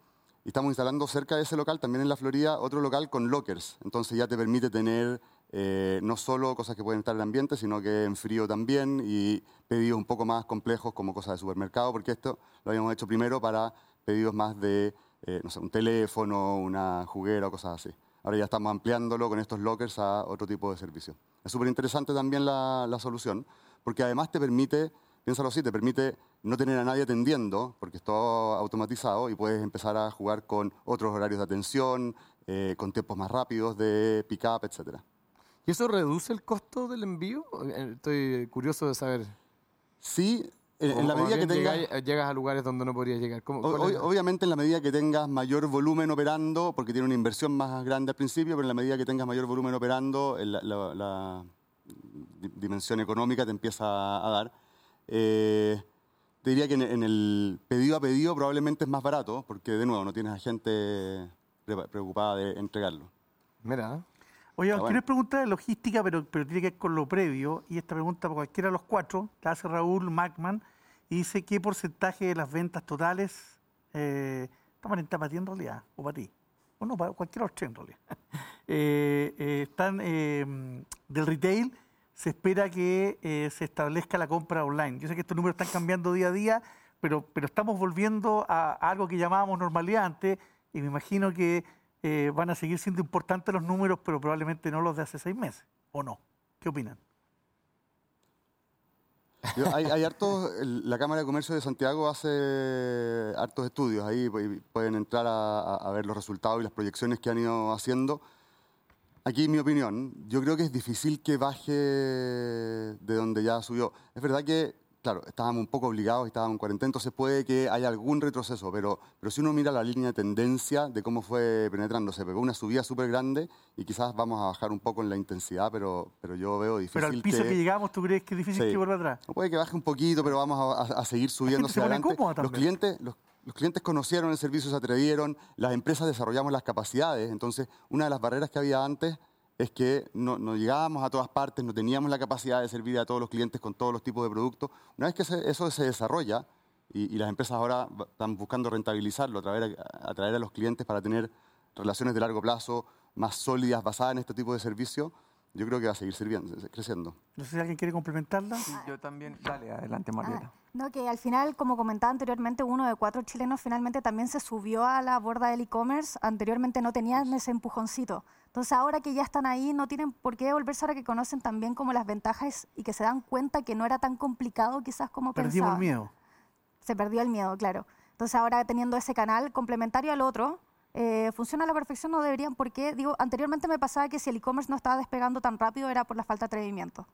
Y estamos instalando cerca de ese local, también en la Florida, otro local con lockers. Entonces ya te permite tener eh, no solo cosas que pueden estar en el ambiente, sino que en frío también y pedidos un poco más complejos como cosas de supermercado, porque esto lo habíamos hecho primero para pedidos más de, eh, no sé, un teléfono, una juguera o cosas así. Ahora ya estamos ampliándolo con estos lockers a otro tipo de servicio. Es súper interesante también la, la solución, porque además te permite piénsalo así, te permite no tener a nadie atendiendo, porque es todo automatizado y puedes empezar a jugar con otros horarios de atención, eh, con tiempos más rápidos de pick-up, etc. ¿Y eso reduce el costo del envío? Eh, estoy curioso de saber. Sí, en, la medida que tengas... Llegas, a lugares donde no podrías llegar. obviamente en la medida que tengas mayor volumen operando, porque tiene una inversión más grande al principio, pero en la medida que tengas mayor volumen operando, la, la dimensión económica te empieza a dar. Eh, te diría que en, el pedido a pedido probablemente es más barato, porque de nuevo no tienes a gente preocupada de entregarlo. Mira. Oye, quiero preguntar pregunta de logística, pero, pero tiene que ver con lo previo. Y esta pregunta para cualquiera de los cuatro, la hace Raúl Macman, y dice qué porcentaje de las ventas totales, eh, para ti en realidad, o para ti, o no, para cualquiera de los en realidad, eh, eh, están eh, del retail se espera que eh, se establezca la compra online. Yo sé que estos números están cambiando día a día, pero, pero estamos volviendo a, algo que llamábamos normalidad antes y me imagino que eh, van a seguir siendo importantes los números, pero probablemente no los de hace seis meses, ¿o no? ¿Qué opinan? hay, hartos, la Cámara de Comercio de Santiago hace hartos estudios, ahí pueden entrar a ver los resultados y las proyecciones que han ido haciendo. Aquí mi opinión, yo creo que es difícil que baje de donde ya subió. Es verdad que, claro, estábamos un poco obligados, estábamos en cuarentena, entonces puede que haya algún retroceso, pero, pero si uno mira la línea de tendencia de cómo fue penetrando, se pegó una subida súper grande y quizás vamos a bajar un poco en la intensidad, pero, pero yo veo difícil Pero al piso que, llegamos, ¿tú crees que es difícil que vuelva atrás? puede que baje un poquito, pero vamos a, seguir subiendo hacia adelante. Los clientes, los, los clientes conocieron el servicio, se atrevieron, las empresas desarrollamos las capacidades. Entonces, una de las barreras que había antes es que no, llegábamos a todas partes, no teníamos la capacidad de servir a todos los clientes con todos los tipos de productos. Una vez que eso se desarrolla y, las empresas ahora están buscando rentabilizarlo, atraer atraer a los clientes para tener relaciones de largo plazo más sólidas basadas en este tipo de servicio, yo creo que va a seguir sirviendo, creciendo. No sé si alguien quiere complementarla. yo también. Dale, adelante, Mariela. Ah, no, que al final, como comentaba anteriormente, uno de cuatro chilenos finalmente también se subió a la borda del e-commerce. Anteriormente no tenían ese empujoncito. Entonces, ahora que ya están ahí, no tienen por qué volverse ahora que conocen también como las ventajas y que se dan cuenta que no era tan complicado quizás como Perdimos pensaban. el miedo. Se perdió el miedo, claro. Entonces, ahora teniendo ese canal complementario al otro, eh, funciona a la perfección, no deberían, porque digo, anteriormente me pasaba que si el e-commerce no estaba despegando tan rápido era por la falta de atrevimiento.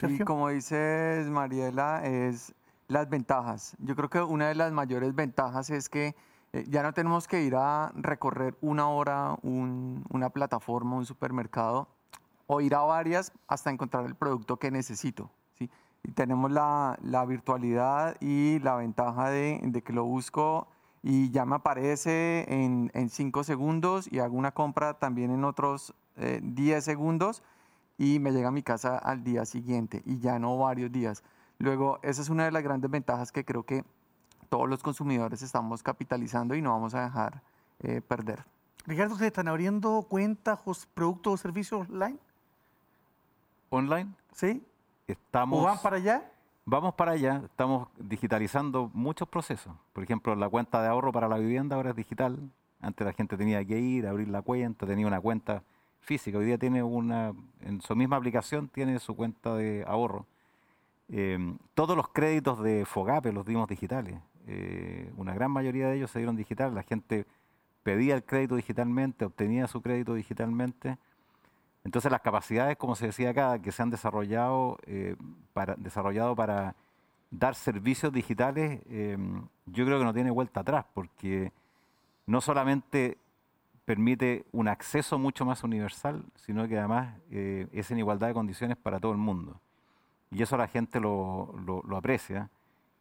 Y como dices, Mariela, es las ventajas. Yo creo que una de las mayores ventajas es que eh, ya no tenemos que ir a recorrer una hora una plataforma, un supermercado, o ir a varias hasta encontrar el producto que necesito. ¿sí? Y tenemos la, la virtualidad y la ventaja de, de que lo busco y ya me aparece en, en cinco segundos y hago una compra también en otros eh, 10 segundos y me llega a mi casa al día siguiente y ya no varios días. Luego, esa es una de las grandes ventajas que creo que todos los consumidores estamos capitalizando y no vamos a dejar eh, perder. Ricardo, ¿ustedes están abriendo cuentas, o productos o servicios online? ¿Online? ¿Sí? Estamos, ¿O van para allá? Vamos para allá, estamos digitalizando muchos procesos. Por ejemplo, la cuenta de ahorro para la vivienda ahora es digital. Antes la gente tenía que ir, abrir la cuenta, tenía una cuenta física. Hoy día tiene una, en su misma aplicación tiene su cuenta de ahorro. Eh, todos los créditos de Fogape los dimos digitales. Eh, una gran mayoría de ellos se dieron digitales. La gente pedía el crédito digitalmente, obtenía su crédito digitalmente. Entonces las capacidades, como se decía acá, que se han desarrollado, eh, para, desarrollado para dar servicios digitales, yo creo que no tiene vuelta atrás, porque no solamente permite un acceso mucho más universal, sino que además es en igualdad de condiciones para todo el mundo. Y eso la gente lo, aprecia.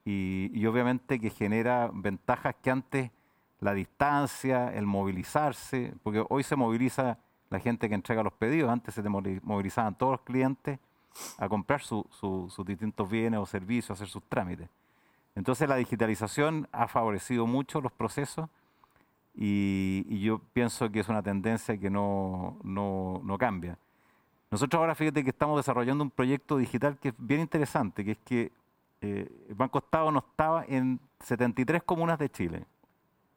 Y, obviamente que genera ventajas que antes la distancia, el movilizarse, porque hoy se moviliza la gente que entrega los pedidos, antes se movilizaban todos los clientes a comprar sus distintos bienes o servicios, a hacer sus trámites. Entonces la digitalización ha favorecido mucho los procesos y, yo pienso que es una tendencia que no, no cambia. Nosotros ahora fíjate que estamos desarrollando un proyecto digital que es bien interesante, que es que eh, el Banco Estado no estaba en 73 comunas de Chile.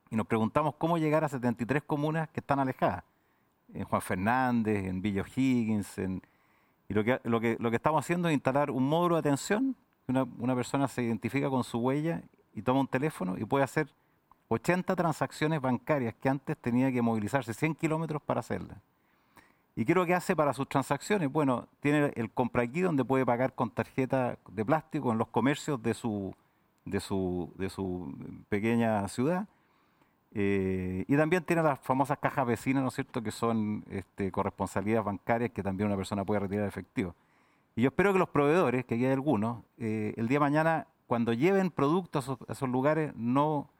Y nos preguntamos cómo llegar a 73 comunas que están alejadas. En Juan Fernández, en Villa O'Higgins. En, y lo que, lo, que, lo que estamos haciendo es instalar un módulo de atención. Una, una persona se identifica con su huella y toma un teléfono y puede hacer 80 transacciones bancarias que antes tenía que movilizarse 100 kilómetros para hacerlas. ¿Y qué es lo que hace para sus transacciones? Bueno, tiene el compra aquí donde puede pagar con tarjeta de plástico en los comercios de su, de su, de su pequeña ciudad. Eh, y también tiene las famosas cajas vecinas, ¿no es cierto?, que son este, corresponsabilidades bancarias que también una persona puede retirar efectivo. Y yo espero que los proveedores, que aquí hay algunos, eh, el día de mañana, cuando lleven productos a esos, lugares, no,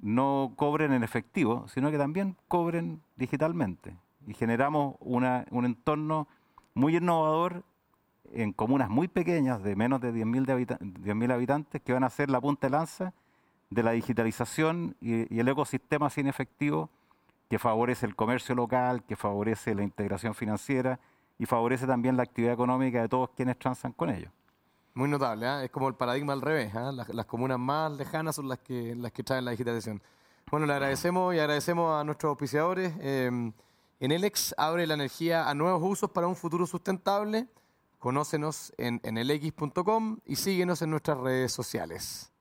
no cobren en efectivo, sino que también cobren digitalmente y generamos un entorno muy innovador en comunas muy pequeñas, de menos de 10.000 habitantes, que van a ser la punta de lanza de la digitalización y, el ecosistema sin efectivo que favorece el comercio local, que favorece la integración financiera y favorece también la actividad económica de todos quienes transan con ellos. Muy notable, ¿eh? es como el paradigma al revés. ¿eh? Las, comunas más lejanas son las que, las que traen la digitalización. Bueno, le agradecemos y agradecemos a nuestros auspiciadores. Eh, Enelex abre la energía a nuevos usos para un futuro sustentable. Conócenos en enelx.com y síguenos en nuestras redes sociales.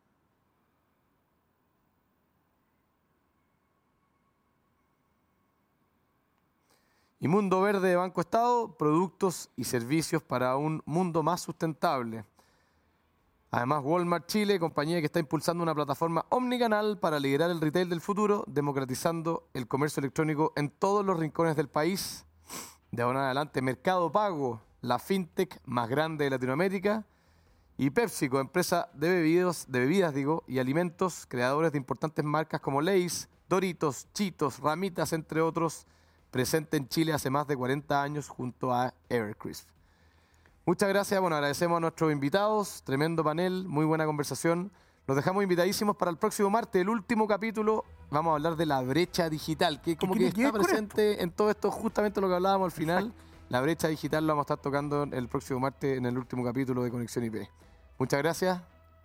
Y Mundo Verde de Banco Estado, productos y servicios para un mundo más sustentable. Además, Walmart Chile, compañía que está impulsando una plataforma omnicanal para liderar el retail del futuro, democratizando el comercio electrónico en todos los rincones del país. De ahora en adelante, Mercado Pago, la fintech más grande de Latinoamérica. Y PepsiCo, empresa de bebidas, de bebidas digo, y alimentos, creadores de importantes marcas como Lay's, Doritos, Chitos, Ramitas, entre otros, presente en Chile hace más de 40 años junto a Evercrisp. Muchas gracias, bueno, agradecemos a nuestros invitados, tremendo panel, muy buena conversación. Los dejamos invitadísimos para el próximo martes, el último capítulo. Vamos a hablar de la brecha digital, que como que está presente en todo esto, justamente lo que hablábamos al final. La brecha digital lo vamos a estar tocando el próximo martes en el último capítulo de Conexión IP. Muchas gracias,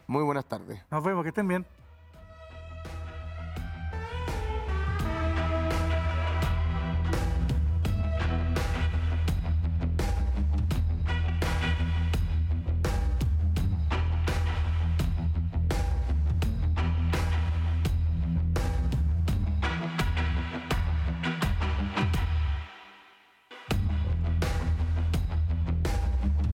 muy buenas tardes. Nos vemos, que estén bien.